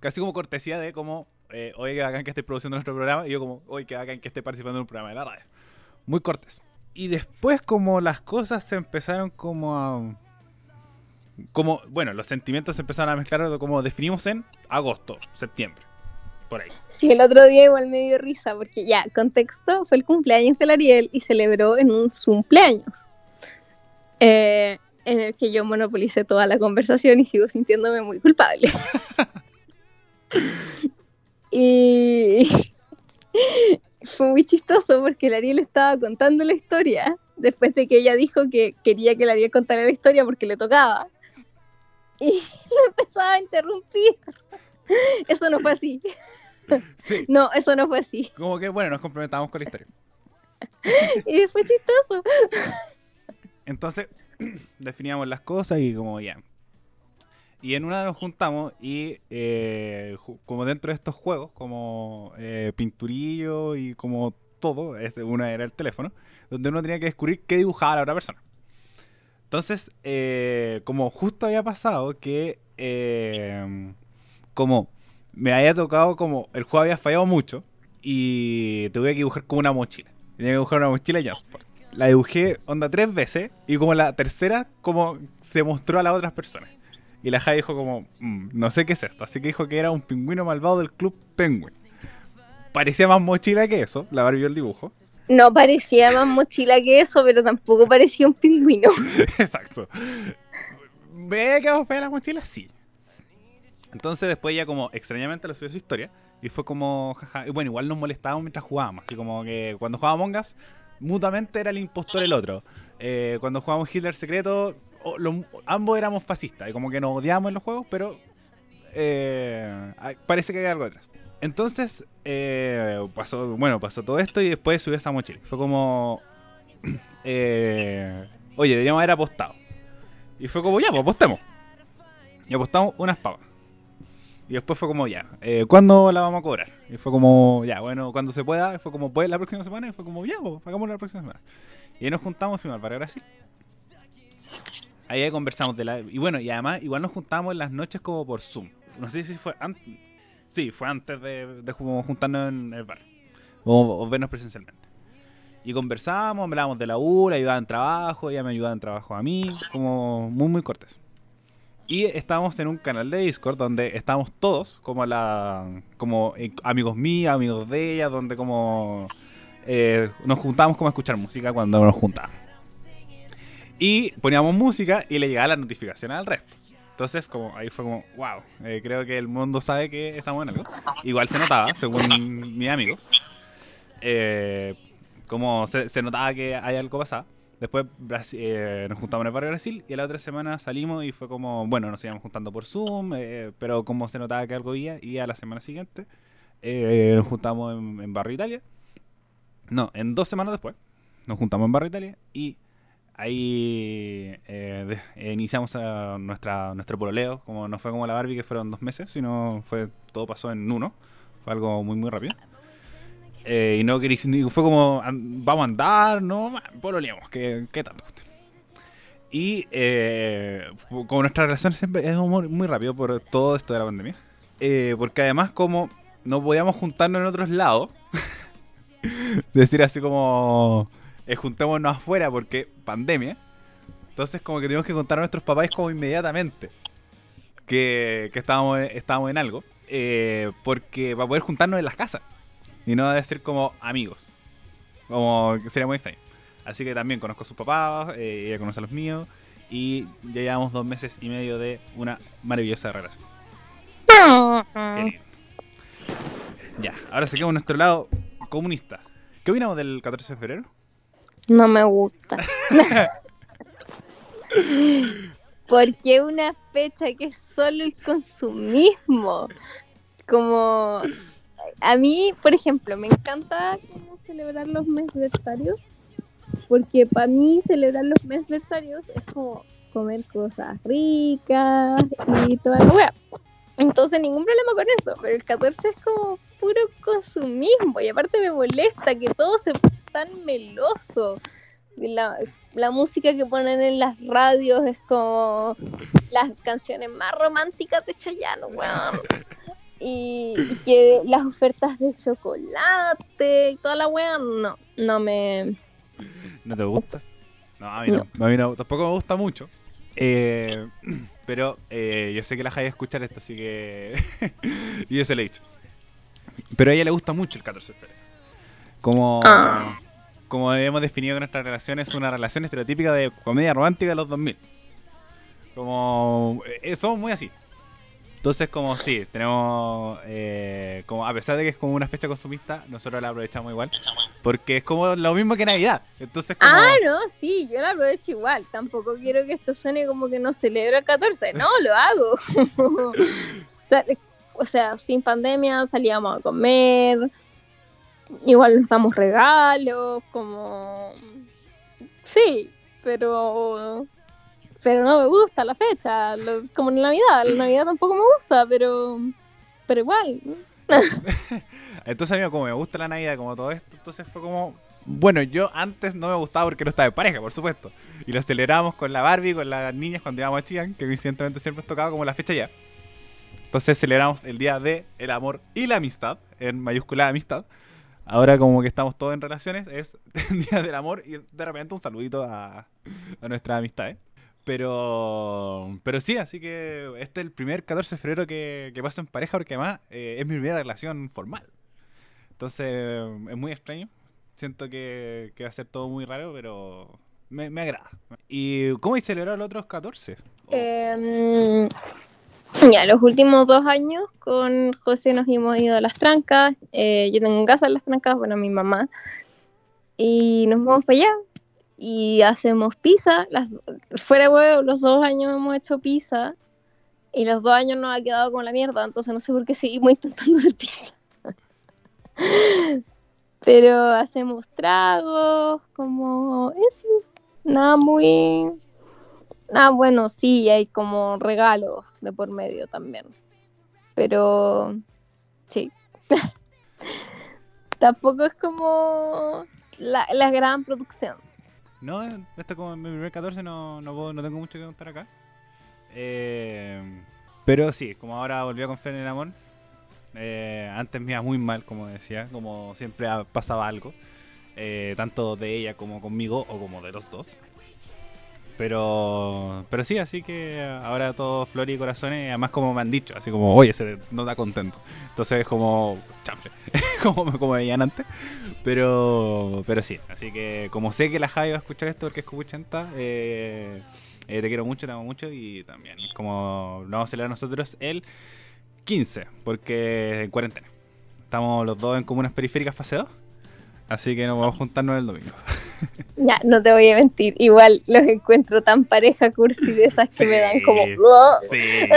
Casi como cortesía de como, eh, oye, que bacán que estés produciendo nuestro programa. Y yo como, oye, que bacán que esté participando en un programa de la radio. Muy cortés. Y después como las cosas se empezaron como a... Como, bueno, los sentimientos se empezaron a mezclar como definimos en agosto, septiembre. Por ahí. Sí, el otro día igual me dio risa porque ya, contexto, fue el cumpleaños del Ariel y celebró en un cumpleaños. Eh, en el que yo monopolicé toda la conversación y sigo sintiéndome muy culpable. y fue muy chistoso porque el Ariel estaba contando la historia después de que ella dijo que quería que el Ariel contara la historia porque le tocaba. Y lo empezaba a interrumpir. Eso no fue así. Sí. No, eso no fue así. Como que, bueno, nos complementamos con la historia. Y fue chistoso. Entonces, definíamos las cosas y como ya. Y en una nos juntamos y eh, como dentro de estos juegos, como eh, pinturillo y como todo, este, una era el teléfono, donde uno tenía que descubrir qué dibujaba la otra persona. Entonces, eh, como justo había pasado que como me había tocado como el juego había fallado mucho y tuve que dibujar como una mochila. Tenía que dibujar una mochila y Jansport. La dibujé onda tres veces y como la tercera como se mostró a las otras personas. Y la Jai dijo como, "Mm, no sé qué es esto. Así que dijo que era un pingüino malvado del club Penguin. Parecía más mochila que eso, la Barbie vio el dibujo. No parecía más mochila que eso, pero tampoco parecía un pingüino. Exacto. ¿Ve que vamos a pegar la mochila? Sí. Entonces después ya como extrañamente lo subió su historia. Y fue como, jaja. Y bueno, igual nos molestábamos mientras jugábamos. Así como que cuando jugábamos Among Us, mutuamente era el impostor el otro. Eh, cuando jugábamos Hitler secreto, ambos éramos fascistas. Y como que nos odiábamos en los juegos, pero eh, parece que hay algo detrás. Entonces, eh, pasó, bueno, pasó todo esto y después subió esta mochila. Fue como, oye, deberíamos haber apostado. Y fue como, ya, pues apostemos. Y apostamos unas papas. Y después fue como, ya, eh, ¿cuándo la vamos a cobrar? Y fue como, ya, bueno, cuando se pueda. Y fue como, ¿puede la próxima semana? Y fue como, ya, pues hagámoslo la próxima semana. Y ahí nos juntamos fuimos al barrio Brasil. Ahí conversamos de la... Y bueno, y además igual nos juntamos en las noches como por Zoom. No sé si fue antes... Sí, fue antes de, de juntarnos en el bar. O, o vernos presencialmente. Y conversábamos, hablábamos de la U, ayudaba en trabajo, ella me ayudaba en trabajo a mí, como muy, muy cortés. Y estábamos en un canal de Discord donde estábamos todos, como la como eh, amigos míos, amigos de ella, donde como eh, nos juntábamos como a escuchar música cuando nos juntábamos. Y poníamos música y le llegaba la notificación al resto. Entonces, como ahí fue como, wow, eh, creo que el mundo sabe que estamos en algo. Igual se notaba, según mis amigos. Como se, se notaba que hay algo pasado. Después eh, nos juntamos en el barrio Brasil y la otra semana salimos y fue como, bueno, nos íbamos juntando por Zoom, eh, pero como se notaba que algo había, y a la semana siguiente eh, nos juntamos en, Barrio Italia. No, en dos semanas después nos juntamos en Barrio Italia y ahí eh, iniciamos nuestra, nuestro pololeo. Como no fue como la Barbie que fueron dos meses, sino fue todo pasó en uno. Fue algo muy, muy rápido. Eh, y no querí, ni- fue como, vamos a andar, no, pololeamos, ¿qué, qué tanto? Y eh, como nuestra relación siempre es muy, rápido por todo esto de la pandemia. Eh, porque además como no podíamos juntarnos en otros lados, decir así como, juntémonos afuera porque pandemia. Entonces como que tuvimos que contar a nuestros papás como inmediatamente que, que estábamos, estábamos en algo. porque para poder juntarnos en las casas. Y no decir como amigos. Como que sería muy extraño. Así que también conozco a sus papás, eh, ella conoce a los míos. Y ya llevamos dos meses y medio de una maravillosa relación. Ya, ahora seguimos nuestro lado comunista. ¿Qué opinamos del 14 de febrero? No me gusta. Porque una fecha que es solo el consumismo. Como a mí, por ejemplo, me encanta como celebrar los mesversarios. Porque para mí celebrar los mesversarios es como comer cosas ricas y toda la wea. Entonces ningún problema con eso, pero el 14 es como puro consumismo y aparte me molesta que todo se tan meloso. La, la música que ponen en las radios es como las canciones más románticas de Chayanne, weón. Y, y que las ofertas de chocolate y toda la weón, no, no me... ¿No te gusta? No, a mí no. A mí no, tampoco me gusta mucho. Eh, pero eh, yo sé que la Jai escuchar esto, así que. y yo se lo he dicho. Pero a ella le gusta mucho el 14 de febrero. Como. Ah. Como hemos definido que nuestra relación es una relación estereotípica de comedia romántica de los 2000. Como. eh, somos muy así. Entonces, como sí, tenemos. eh, como A pesar de que es como una fecha consumista, nosotros la aprovechamos igual. Porque es como lo mismo que Navidad. Entonces. Ah, no, sí, yo la aprovecho igual. Tampoco quiero que esto suene como que no celebro el 14. No, lo hago. O sea, sin pandemia salíamos a comer. Igual nos damos regalos, como... Sí, pero... Pero no me gusta la fecha, como en Navidad. La Navidad tampoco me gusta, pero... Pero igual. Entonces a mí como me gusta la Navidad, como todo esto, entonces fue como... Bueno, yo antes no me gustaba porque no estaba en pareja, por supuesto. Y lo celebramos con la Barbie, con las niñas cuando íbamos a Chillán, que coincidentemente siempre tocaba como la fecha ya. Entonces celebramos el día de el amor y la amistad, en mayúscula amistad. Ahora como que estamos todos en relaciones, es el día del amor y de repente un saludito a, a nuestras amistades. Pero, pero sí, así que este es el primer 14 de febrero que, que paso en pareja porque además eh, es mi primera relación formal. Entonces es muy extraño. Siento que, que va a ser todo muy raro, pero me, agrada. ¿Y cómo hay celebrado los otros 14? Em, ya, los últimos dos años con José nos hemos ido a las trancas. eh, yo tengo en casa en las trancas, bueno, mi mamá. Y nos vamos para allá. Y hacemos pizza. Las, fuera de huevo, los dos años hemos hecho pizza. Y los dos años nos ha quedado como la mierda. Entonces no sé por qué seguimos intentando hacer pizza. Pero hacemos tragos, como eso. Nada muy. Ah, bueno, sí, hay como regalos de por medio también. Pero sí. Tampoco es como la, la gran producción. No, esto como mi primer 14 no, no, puedo- no tengo mucho que contar acá. Eh, pero sí, como ahora volví a confiar en el amor. eh, antes me iba muy mal, como decía, como siempre pasaba algo. eh, tanto de ella como conmigo o como de los dos. Pero, pero sí, así que ahora todo flor y corazones, además como me han dicho, así como, oye, se no da contento. Entonces es como, chanfle, como, como veían antes. Pero, pero sí, así que como sé que la Javi va a escuchar esto porque es Cupuchenta, eh, eh, te quiero mucho, te amo mucho y también como lo vamos a celebrar nosotros el 15, porque en cuarentena. Estamos los dos en comunas periféricas fase 2, así que nos vamos a juntarnos el domingo. Ya, no te voy a mentir. Igual los encuentro tan pareja cursi de esas que me dan como. Sí. Sí,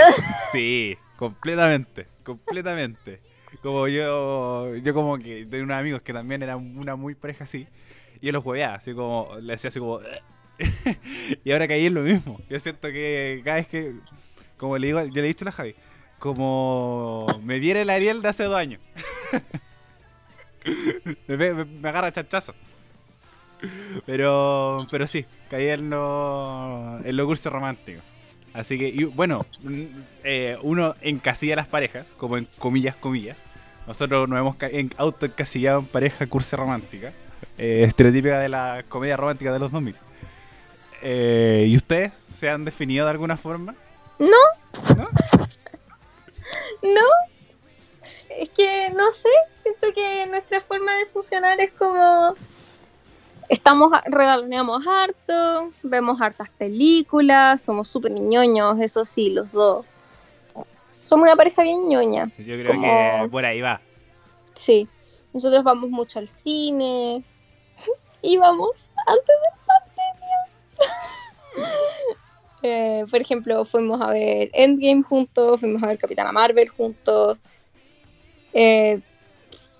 sí, completamente, completamente. Como yo, yo como que tenía unos amigos que también eran una muy pareja así, y yo los juegueaba, así como, le decía así como, y ahora caí en lo mismo. Yo siento que cada vez que, como le digo, yo le he dicho a la Javi, como me viene el Ariel de hace dos años. me, me- me agarra chachazo. Pero, pero sí, caí en lo, en lo curso romántico. Así que, y, bueno, eh, uno encasilla las parejas, como en comillas, comillas. Nosotros nos hemos ca- en, autoencasillado en pareja cursi romántica, eh, estereotípica de la comedia romántica de los 2000. Eh, ¿Y ustedes se han definido de alguna forma? No, ¿No? no. Es que no sé. Siento que nuestra forma de funcionar es como. Estamos, regaloneamos harto, vemos hartas películas, somos súper ñoños, eso sí, los dos. Somos una pareja bien ñoña. Yo creo Como- que por ahí va. Sí, nosotros vamos mucho al cine. Y vamos antes de la pandemia. Eh, por ejemplo, fuimos a ver Endgame juntos, fuimos a ver Capitana Marvel juntos. Eh,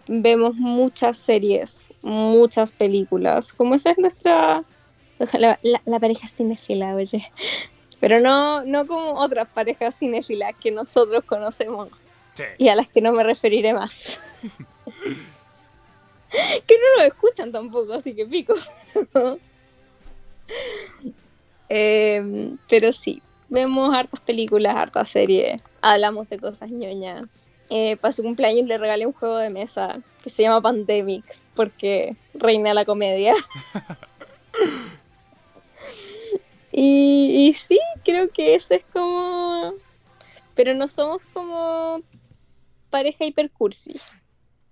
vemos muchas series, muchas películas. Como esa es nuestra. La, la, la pareja cinéfila, oye. Pero no, no como otras parejas cinéfilas que nosotros conocemos Sí. y a las que no me referiré más. que no nos escuchan tampoco, así que pico. Em, pero sí, vemos hartas películas, hartas series, hablamos de cosas ñoñas. Eh, para su cumpleaños le regalé un juego de mesa que se llama Pandemic, porque reina la comedia. y, y sí, creo que eso es como... Pero no somos como pareja hipercursi.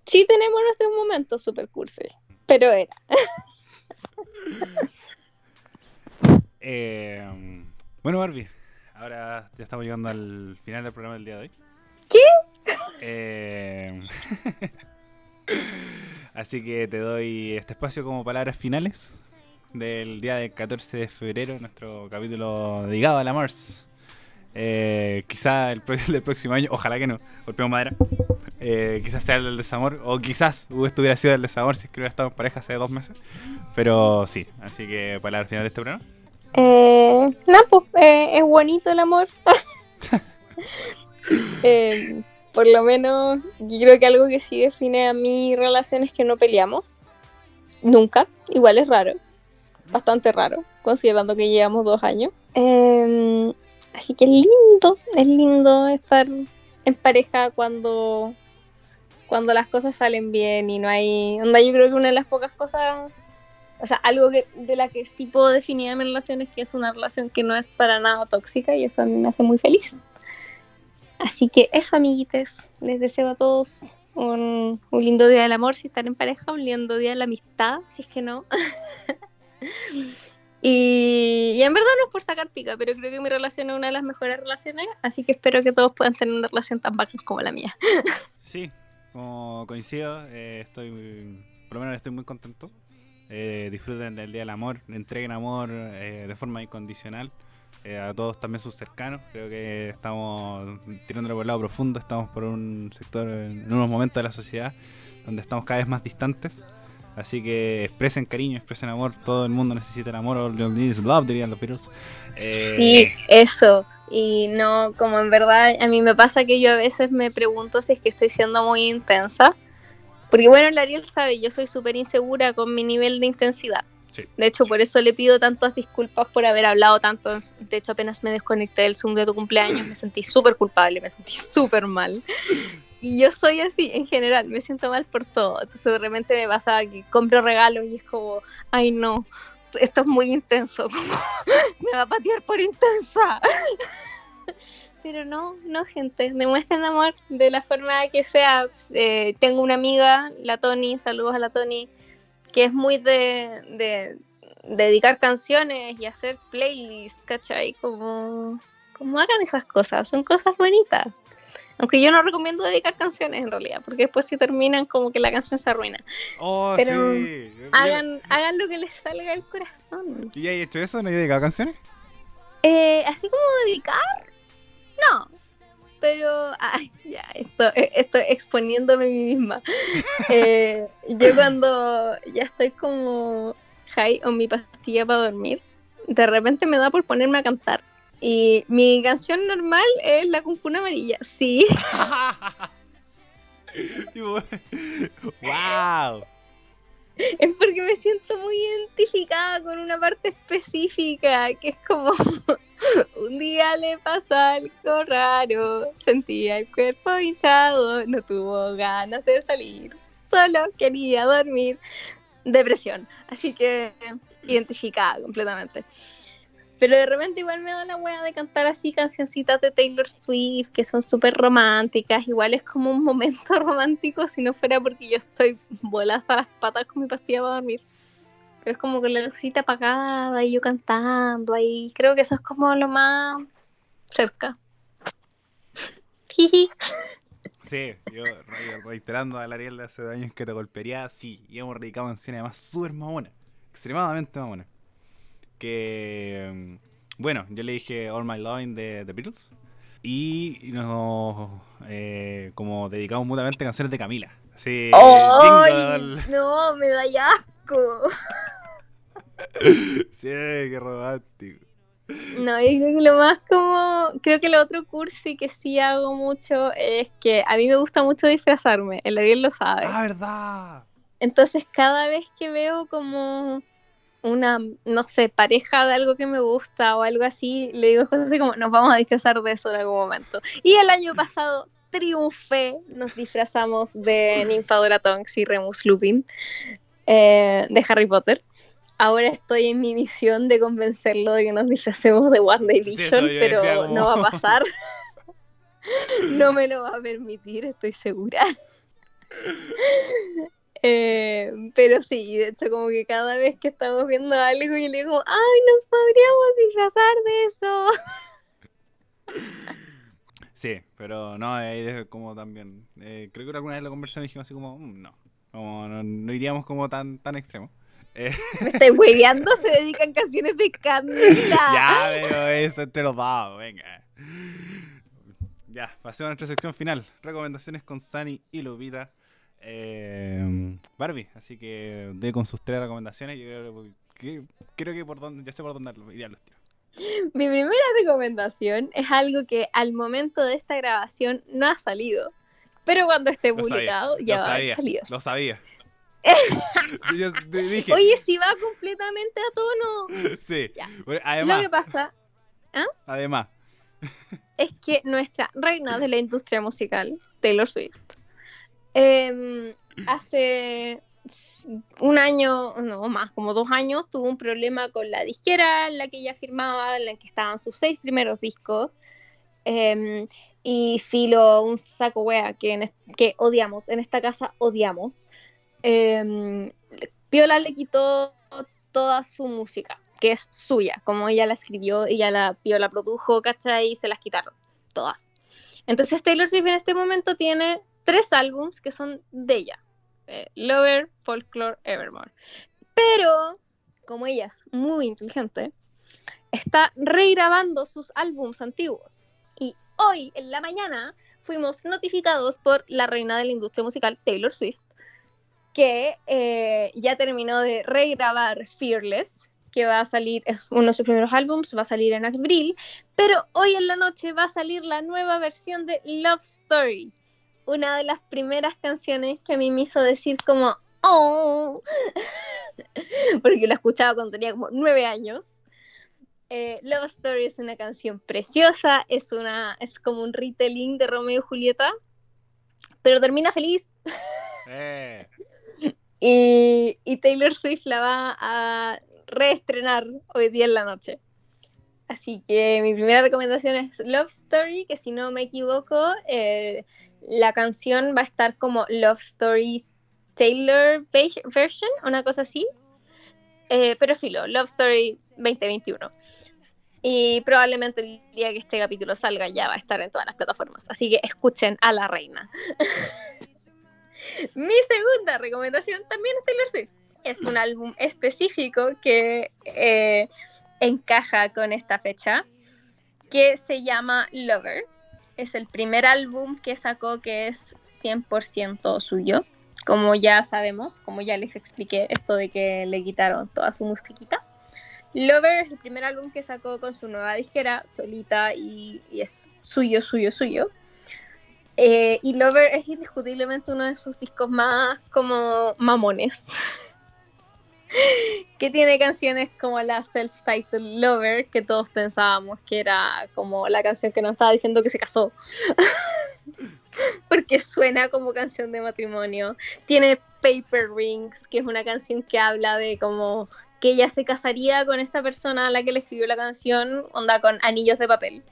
Sí tenemos nuestros momentos super cursi, pero era. Eh, bueno, Barbie, ahora ya estamos llegando al final del programa del día de hoy. ¿Qué? Eh, así que te doy este espacio como palabras finales del día del 14 de febrero, nuestro capítulo dedicado al amor. Eh, quizá el, el próximo año, ojalá que no, golpeamos madera. Eh, quizás sea el desamor, o quizás hubiera sido el desamor si es que hubiera estado en pareja hace dos meses. Pero sí, así que palabras finales de este programa. Eh, no, pues eh, es bonito el amor. Eh, por lo menos, yo creo que algo que sí define a mi relación es que no peleamos. Nunca. Igual es raro. Bastante raro, considerando que llevamos dos años. Eh, así que es lindo, es lindo estar en pareja cuando, cuando las cosas salen bien y no hay... Onda, yo creo que una de las pocas cosas o sea, algo que, de la que sí puedo definir a mi relación es que es una relación que no es para nada tóxica y eso a mí me hace muy feliz. Así que eso, amiguites. Les deseo a todos un, lindo día del amor si están en pareja, un lindo día de la amistad, si es que no. y, en verdad no es por sacar pica, pero creo que mi relación es una de las mejores relaciones, así que espero que todos puedan tener una relación tan bacán como la mía. Sí, como coincido, eh, estoy por lo menos estoy muy contento. Eh, disfruten del Día del Amor, entreguen amor eh, de forma incondicional eh, a todos también sus cercanos. Creo que estamos tirándolo por el lado profundo, estamos por un sector, en unos momentos de la sociedad donde estamos cada vez más distantes. Así que expresen cariño, expresen amor, todo el mundo necesita el amor, all you need is love, dirían los Beatles. Eh, Sí, eso. Y no, como en verdad a mí me pasa que yo a veces me pregunto si es que estoy siendo muy intensa. Porque bueno, el Ariel sabe, yo soy súper insegura con mi nivel de intensidad. De hecho, por eso le pido tantas disculpas por haber hablado tanto. De hecho, apenas me desconecté del Zoom de tu cumpleaños, me sentí súper culpable, me sentí súper mal. Y yo soy así en general, me siento mal por todo. Entonces de repente me pasa que compro regalos y es como, ay no, esto es muy intenso, como me va a patear por intensa. Pero no, no, gente, demuestren amor de la forma que sea. Eh, tengo una amiga, la Tony, saludos a la Tony, que es muy de, de, de dedicar canciones y hacer playlists, ¿cachai? Como, como hagan esas cosas, son cosas bonitas. Aunque yo no recomiendo dedicar canciones en realidad, porque después si terminan como que la canción se arruina. Oh, Pero sí. Hagan, hagan lo que les salga del corazón. ¿Y he hecho eso? ¿No he dedicado canciones? Eh, así como dedicar, no. Pero, ay, ya, esto, eh, estoy exponiéndome a mí misma. Eh, yo cuando ya estoy como high o mi pastilla para dormir, de repente me da por ponerme a cantar. Y mi canción normal es La Cuncuna Amarilla. Sí, ¡Wow! es porque me siento muy identificada con una parte específica, que es como un día le pasó algo raro, sentía el cuerpo hinchado, no tuvo ganas de salir, solo quería dormir, depresión, así que identificada completamente. Pero de repente igual me da la wea de cantar así cancioncitas de Taylor Swift que son súper románticas. Igual es como un momento romántico si no fuera porque yo estoy volada hasta las patas con mi pastilla para dormir. Pero es como con la lucita apagada y yo cantando ahí. Creo que eso es como lo más cerca. Sí, yo re- reiterando al Ariel de hace dos años que te golpearía, sí, y hemos dedicado canciones además súper mamonas. extremadamente mamona. Que, bueno, yo le dije All My Loving de The Beatles. Y nos eh, como dedicamos mutuamente a canciones de Camila. Sí, ¡Ay! No, me da asco. Sí, qué romántico. No, yo creo que lo más como, creo que lo otro cursi que sí hago mucho es que a mí me gusta mucho disfrazarme, el Ariel lo sabe. Ah, verdad. Entonces cada vez que veo como una, no sé, pareja de algo que me gusta o algo así, le digo cosas así como, nos vamos a disfrazar de eso en algún momento. Y el año pasado triunfé, nos disfrazamos de Ninfadora Tonks y Remus Lupin eh, de Harry Potter ahora estoy en mi misión de convencerlo de que nos disfracemos de One Day Vision, pero no va a pasar. no me lo va a permitir, estoy segura. Eh, pero sí, de hecho, como que cada vez que estamos viendo algo, yo le digo, ¡ay, nos podríamos disfrazar de eso! Sí, pero no, ahí como también. Eh, creo que alguna vez la conversación dijimos así como, mm, no, como no, iríamos como tan, tan extremo. Eh. Me estoy hueveando, se dedican canciones de Candela. ya, pero eso entre los dos, venga. Ya, pasemos a nuestra sección final. Recomendaciones con Sani y Lupita. Eh, Barbie, así que de con sus tres recomendaciones. Yo creo que, por dónde, ya sé por dónde iría los tiros. Mi primera recomendación es algo que al momento de esta grabación no ha salido. Pero cuando esté publicado ya va a haber salido. Lo sabía. Oye, si va completamente a tono. Sí. además. Lo que pasa. ¿ah? Además. Es que nuestra reina de la industria musical, Taylor Swift, em, hace un año, no más, como dos años, tuvo un problema con la disquera en la que ella firmaba, en la que estaban sus seis primeros discos. Em, y filo un saco wea que, que odiamos, en esta casa odiamos eh, Piola le quitó toda su música, que es suya, como ella la escribió, ella la Piola produjo, ¿cachai? Y se las quitaron, todas. Entonces Taylor Swift en este momento tiene tres álbums que son de ella. Eh, Lover, Folklore, Evermore. Pero, como ella es muy inteligente, está regrabando sus álbums antiguos. Y hoy, en la mañana, fuimos notificados por la reina de la industria musical, Taylor Swift, que eh, ya terminó de regrabar Fearless, que va a salir, es uno de sus primeros álbums, va a salir en abril, pero hoy en la noche va a salir la nueva versión de Love Story, una de las primeras canciones que a mí me hizo decir como, oh, porque la escuchaba cuando tenía como nueve años. Eh, Love Story es una canción preciosa, es, una, es como un retelling de Romeo y Julieta, pero termina feliz. Eh. Y, Taylor Swift la va a reestrenar hoy día en la noche. Así que mi primera recomendación es Love Story, que si no me equivoco, eh, la canción va a estar como Love Stories Taylor version, una cosa así. Eh, pero filo, Love Story 2021. Y probablemente el día que este capítulo salga ya va a estar en todas las plataformas. Así que escuchen a la reina. Mi segunda recomendación también es Taylor Swift. Es un álbum específico que eh, encaja con esta fecha, que se llama Lover. Es el primer álbum que sacó que es 100% suyo. Como ya sabemos, como ya les expliqué, esto de que le quitaron toda su musiquita. Lover es el primer álbum que sacó con su nueva disquera, solita, y es suyo, suyo, suyo. Eh, y Lover es indiscutiblemente uno de sus discos más como mamones. que tiene canciones como la self-titled Lover, que todos pensábamos que era como la canción que nos estaba diciendo que se casó. Porque suena como canción de matrimonio. Tiene Paper Rings, que es una canción que habla de como que ella se casaría con esta persona a la que le escribió la canción, onda con anillos de papel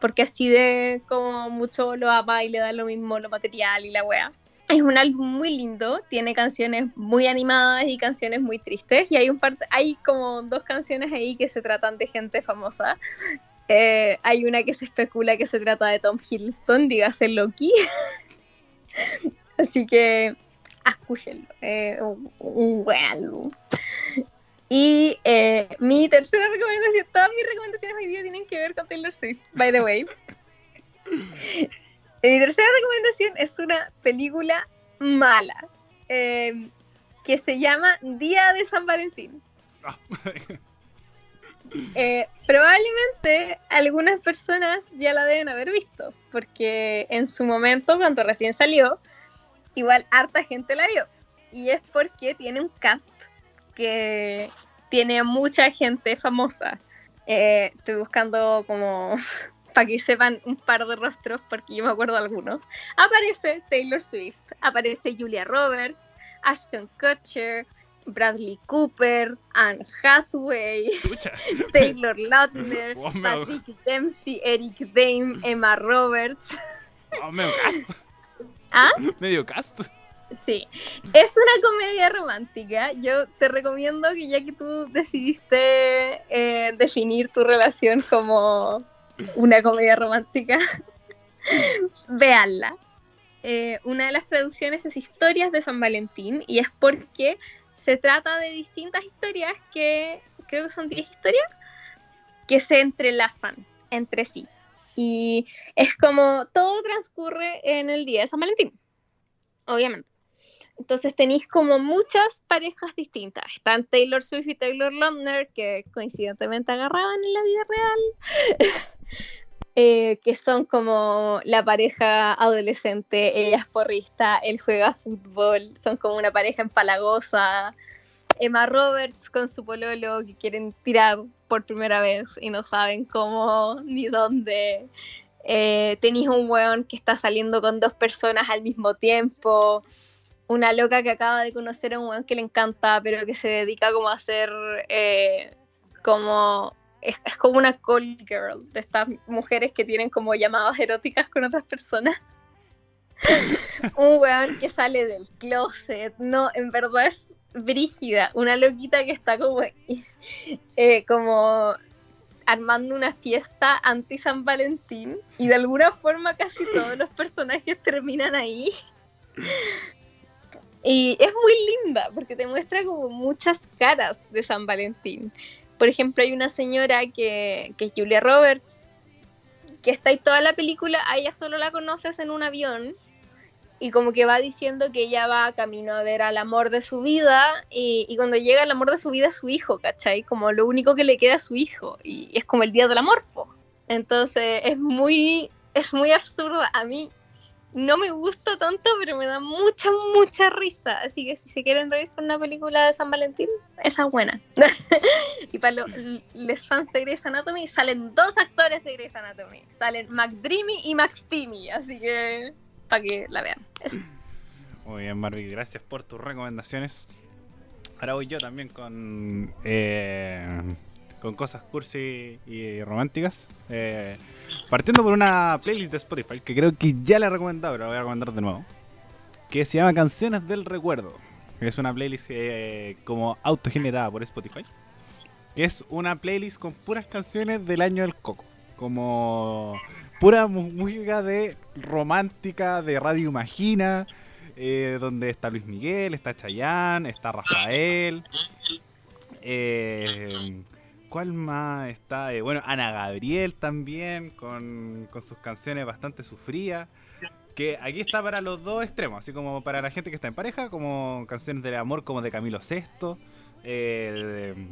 porque así de como mucho lo ama y le da lo mismo lo material y la wea. Es un álbum muy lindo, tiene canciones muy animadas y canciones muy tristes y hay un par hay como dos canciones ahí que se tratan de gente famosa. Eh, hay una que se especula que se trata de Tom Hiddleston, dígase Loki. Así que escúchenlo, un, buen álbum. Y eh, mi tercera recomendación, todas mis recomendaciones hoy día tienen que ver con Taylor Swift, by the way. mi tercera recomendación es una película mala eh, que se llama Día de San Valentín. Ah. Eh, probablemente algunas personas ya la deben haber visto, porque en su momento, cuando recién salió, igual harta gente la vio. Y es porque tiene un cast que tiene mucha gente famosa. Eh, estoy buscando como para que sepan un par de rostros, porque yo me acuerdo algunos. Aparece Taylor Swift, aparece Julia Roberts, Ashton Kutcher, Bradley Cooper, Anne Hathaway, Taylor Lautner, Patrick Dempsey, Eric Dame, Emma Roberts. Oh, medio cast. ¿Ah? Medio cast. Sí, es una comedia romántica. Yo te recomiendo que ya que tú decidiste eh, definir tu relación como una comedia romántica, véanla. Eh, una de las traducciones es Historias de San Valentín y es porque se trata de distintas historias que, creo que son 10 historias, que se entrelazan entre sí. Y es como todo transcurre en el día de San Valentín, obviamente. Entonces tenéis como muchas parejas distintas. Están Taylor Swift y Taylor Lautner, que coincidentemente agarraban en la vida real. Eh, que son como la pareja adolescente, ella es porrista, él juega fútbol, son como una pareja empalagosa. Emma Roberts con su pololo que quieren tirar por primera vez y no saben cómo ni dónde. Eh, tenéis un weón que está saliendo con dos personas al mismo tiempo. Una loca que acaba de conocer a un weón que le encanta, pero que se dedica como a hacer eh, como es, como una call girl de estas mujeres que tienen como llamadas eróticas con otras personas. un weón que sale del closet, no, en verdad es brígida, una loquita que está como, eh, como armando una fiesta anti San Valentín y de alguna forma casi todos los personajes terminan ahí. Y es muy linda porque te muestra como muchas caras de San Valentín. Por ejemplo, hay una señora que, que es Julia Roberts, que está ahí toda la película, a ella solo la conoces en un avión y como que va diciendo que ella va camino a ver al amor de su vida y, y, cuando llega el amor de su vida es su hijo, ¿cachai? Como lo único que le queda es su hijo y, es como el día del amor, Entonces es muy, es muy absurdo. A mí no me gusta tanto, pero me da mucha, mucha risa. Así que si se quieren reír con una película de San Valentín, esa es buena. y para los fans de Grey's Anatomy, salen dos actores de Grey's Anatomy. Salen McDreamy y Max. Así que para que la vean. Muy bien, Barbie. Gracias por tus recomendaciones. Ahora voy yo también con... Eh, con cosas cursi y románticas. Eh, partiendo por una playlist de Spotify que creo que ya la he recomendado, pero la voy a recomendar de nuevo. Que se llama Canciones del Recuerdo. Es una playlist eh, como autogenerada por Spotify. Que es una playlist con puras canciones del año del coco. Como pura música de romántica, de Radio Imagina. Eh, donde está Luis Miguel, está Chayanne, está Rafael. Eh, ¿Cuál más está? Eh, bueno, Ana Gabriel también, con, sus canciones bastante sufridas. Que aquí está para los dos extremos, así como para la gente que está en pareja, como canciones de amor como de Camilo VI, eh,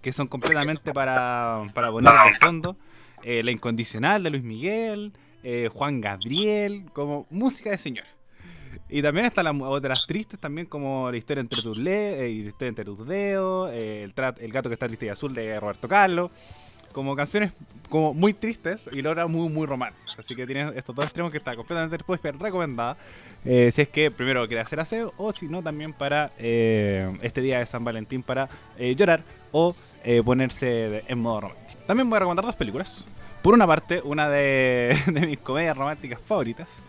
que son completamente para, para poner de fondo. Eh, la Incondicional de Luis Miguel, Juan Gabriel, como música de señor. Y también están las otras tristes, también como la historia entre tus, le eh, historia entre tus dedos, eh, el, el gato que está triste y azul de Roberto Carlos. Como canciones como muy tristes y logra muy, muy románticas. Así que tienes estos dos extremos que está completamente recomendada. Eh, si es que primero quiere hacer aseo o si no también para este día de San Valentín para llorar o ponerse en modo romántico. También voy a recomendar dos películas. Por una parte, una de, de mis comedias románticas favoritas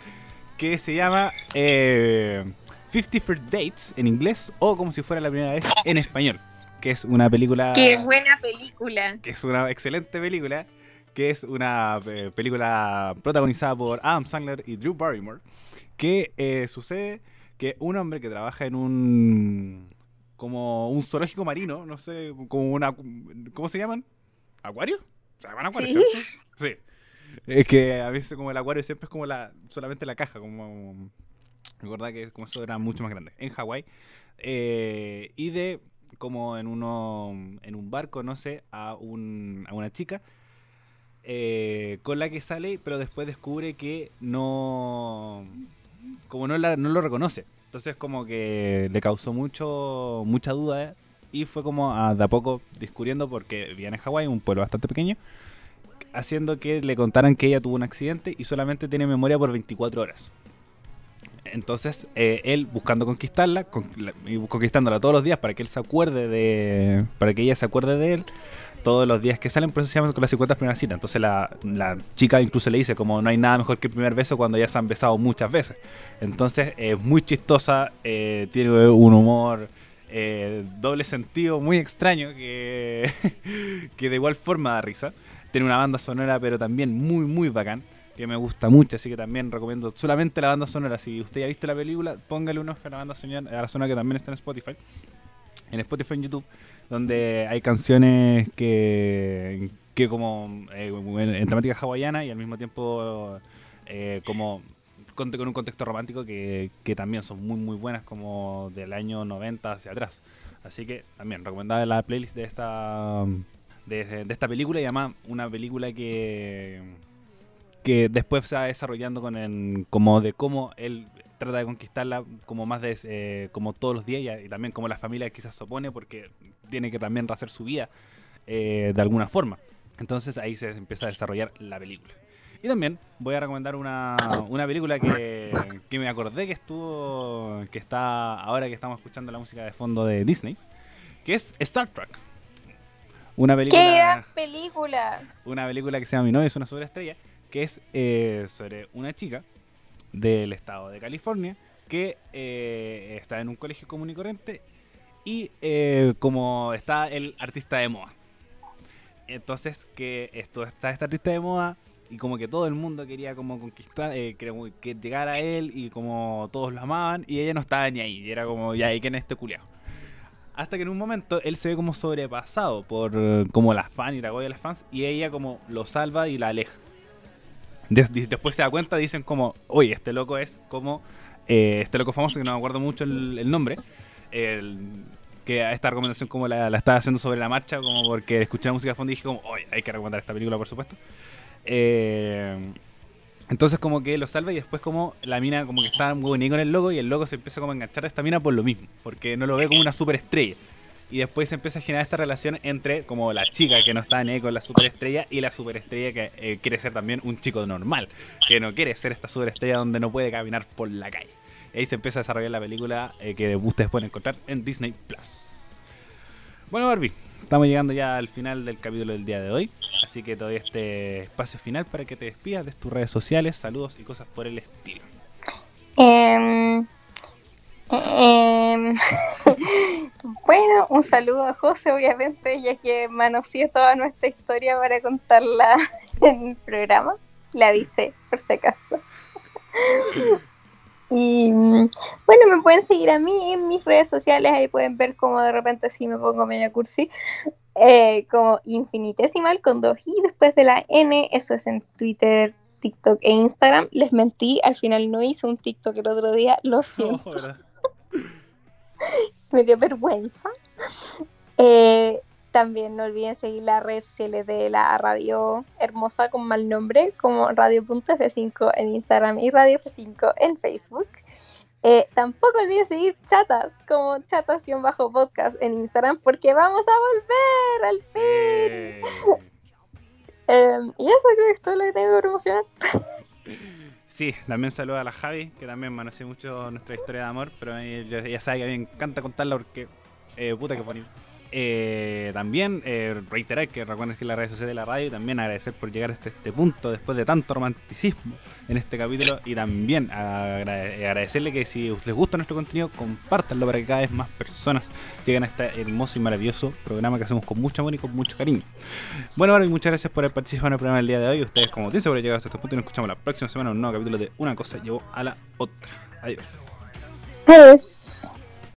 que se llama eh, 50 First Dates en inglés o como si fuera la primera vez en español. Que es una película. ¡Qué buena película! Que es una excelente película. Que es una eh, película protagonizada por Adam Sandler y Drew Barrymore. Que eh, sucede que un hombre que trabaja en un como un zoológico marino, no sé, como una... ¿Cómo se llaman? ¿Acuario? Se llaman acuario, Sí. ¿cierto? Sí. Es que a veces como el acuario siempre es como la solamente la caja, como... Recordad que como eso era mucho más grande. En Hawái. Eh, y de como en uno en un barco, no sé, a, un, a una chica eh, con la que sale, pero después descubre que no como no, la- no lo reconoce. Entonces como que le causó mucho mucha duda eh, y fue como a, de a poco descubriendo porque vivía en Hawái, un pueblo bastante pequeño, haciendo que le contaran que ella tuvo un accidente y solamente tiene memoria por 24 horas. Entonces, eh, él buscando conquistarla, con- la- y conquistándola todos los días para que él se acuerde de. para que ella se acuerde de él todos los días que salen, por con las 50 primeras citas. Entonces la, chica incluso le dice como no hay nada mejor que el primer beso cuando ya se han besado muchas veces. Entonces es muy chistosa, eh, tiene un humor eh, doble sentido muy extraño que, que de igual forma da risa. Tiene una banda sonora pero también muy muy bacán que me gusta mucho, así que también recomiendo solamente la banda sonora. Si usted ya ha visto la película, póngale un ojo a la banda sonora, a la sonora que también está en Spotify. En Spotify en YouTube, donde hay canciones que, que como eh, en, en temática hawaiana y al mismo tiempo eh, como con, con un contexto romántico que, que también son muy muy buenas como del año 90 hacia atrás. Así que también recomendada la playlist de esta de, esta película y además una película que que después se va desarrollando con el, como de cómo él trata de conquistarla como más de eh, como todos los días y, y también como la familia quizás se opone porque tiene que también rehacer su vida eh, de alguna forma. Entonces ahí se empieza a desarrollar la película. Y también voy a recomendar una, una película que, que me acordé que estuvo, que está ahora que estamos escuchando la música de fondo de Disney, que es Star Trek. Una ¡Qué película gran película! una película que se llama Mi novio es una sobreestrella, que es eh, sobre una chica del estado de California que eh, está en un colegio común y corriente y eh, como está el artista de moda. Entonces que esto está este artista de moda y como que todo el mundo quería como conquistar, eh, que, que llegara a él y como todos lo amaban y ella no estaba ni ahí, y era como ya, ¿y quién es este culiao? Hasta que en un momento él se ve como sobrepasado por como las fans y la de las fans y ella como lo salva y la aleja. Des- des- después se da cuenta, dicen como, oye, este loco es como, eh, este loco famoso que no me acuerdo mucho el, nombre, el- que esta recomendación como la, la estaba haciendo sobre la marcha, como porque escuché la música de fondo y dije como, oye, hay que recomendar esta película por supuesto. Eh, entonces como que lo salva y después como la mina como que está muy bonita con el loco y el loco se empieza como a enganchar a esta mina por lo mismo, porque no lo ve como una superestrella. Y después se empieza a generar esta relación entre como la chica que no está ni ahí con la superestrella y la superestrella que eh, quiere ser también un chico normal, que no quiere ser esta superestrella donde no puede caminar por la calle. Y ahí se empieza a desarrollar la película eh, que ustedes pueden encontrar en Disney Plus. Bueno, Barbie, estamos llegando ya al final del capítulo del día de hoy. Así que doy este espacio final para que te despidas de tus redes sociales, saludos y cosas por el estilo. Em, em, bueno, un saludo a José, obviamente, ya que manoseé toda nuestra historia para contarla en el programa. La avisé, por si acaso. Y bueno, me pueden seguir a mí en mis redes sociales, ahí pueden ver cómo de repente sí me pongo media cursi, eh, como infinitesimal con dos i después de la n, eso es en Twitter, TikTok e Instagram. Les mentí, al final no hice un TikTok el otro día, lo siento, me dio vergüenza. Eh, también no olviden seguir las redes sociales de la radio hermosa con mal nombre, como radio.f5 en Instagram y Radio F5 en Facebook. Eh, tampoco olviden seguir chatas, como chatas-podcast en Instagram, porque vamos a volver al fin. Eh, y eso creo que es todo lo que tengo que promocionar. Sí, también saludo a la Javi, que también manoseé mucho nuestra historia de amor, pero ella ya sabe que a mí me encanta contarla porque, eh, puta que bonito. Eh, también eh, reiterar que recuerden que la redes sociales de la radio y también agradecer por llegar hasta este punto después de tanto romanticismo en este capítulo y también agrade- agradecerle que si les gusta nuestro contenido compártanlo para que cada vez más personas lleguen a este hermoso y maravilloso programa que hacemos con mucho amor y con mucho cariño. Bueno, Barbie, muchas gracias por haber participado en el programa del día de hoy. Ustedes, como dicen, por llegado hasta este punto y nos escuchamos la próxima semana un nuevo capítulo de Una cosa llevó a la otra. Adiós. Adiós.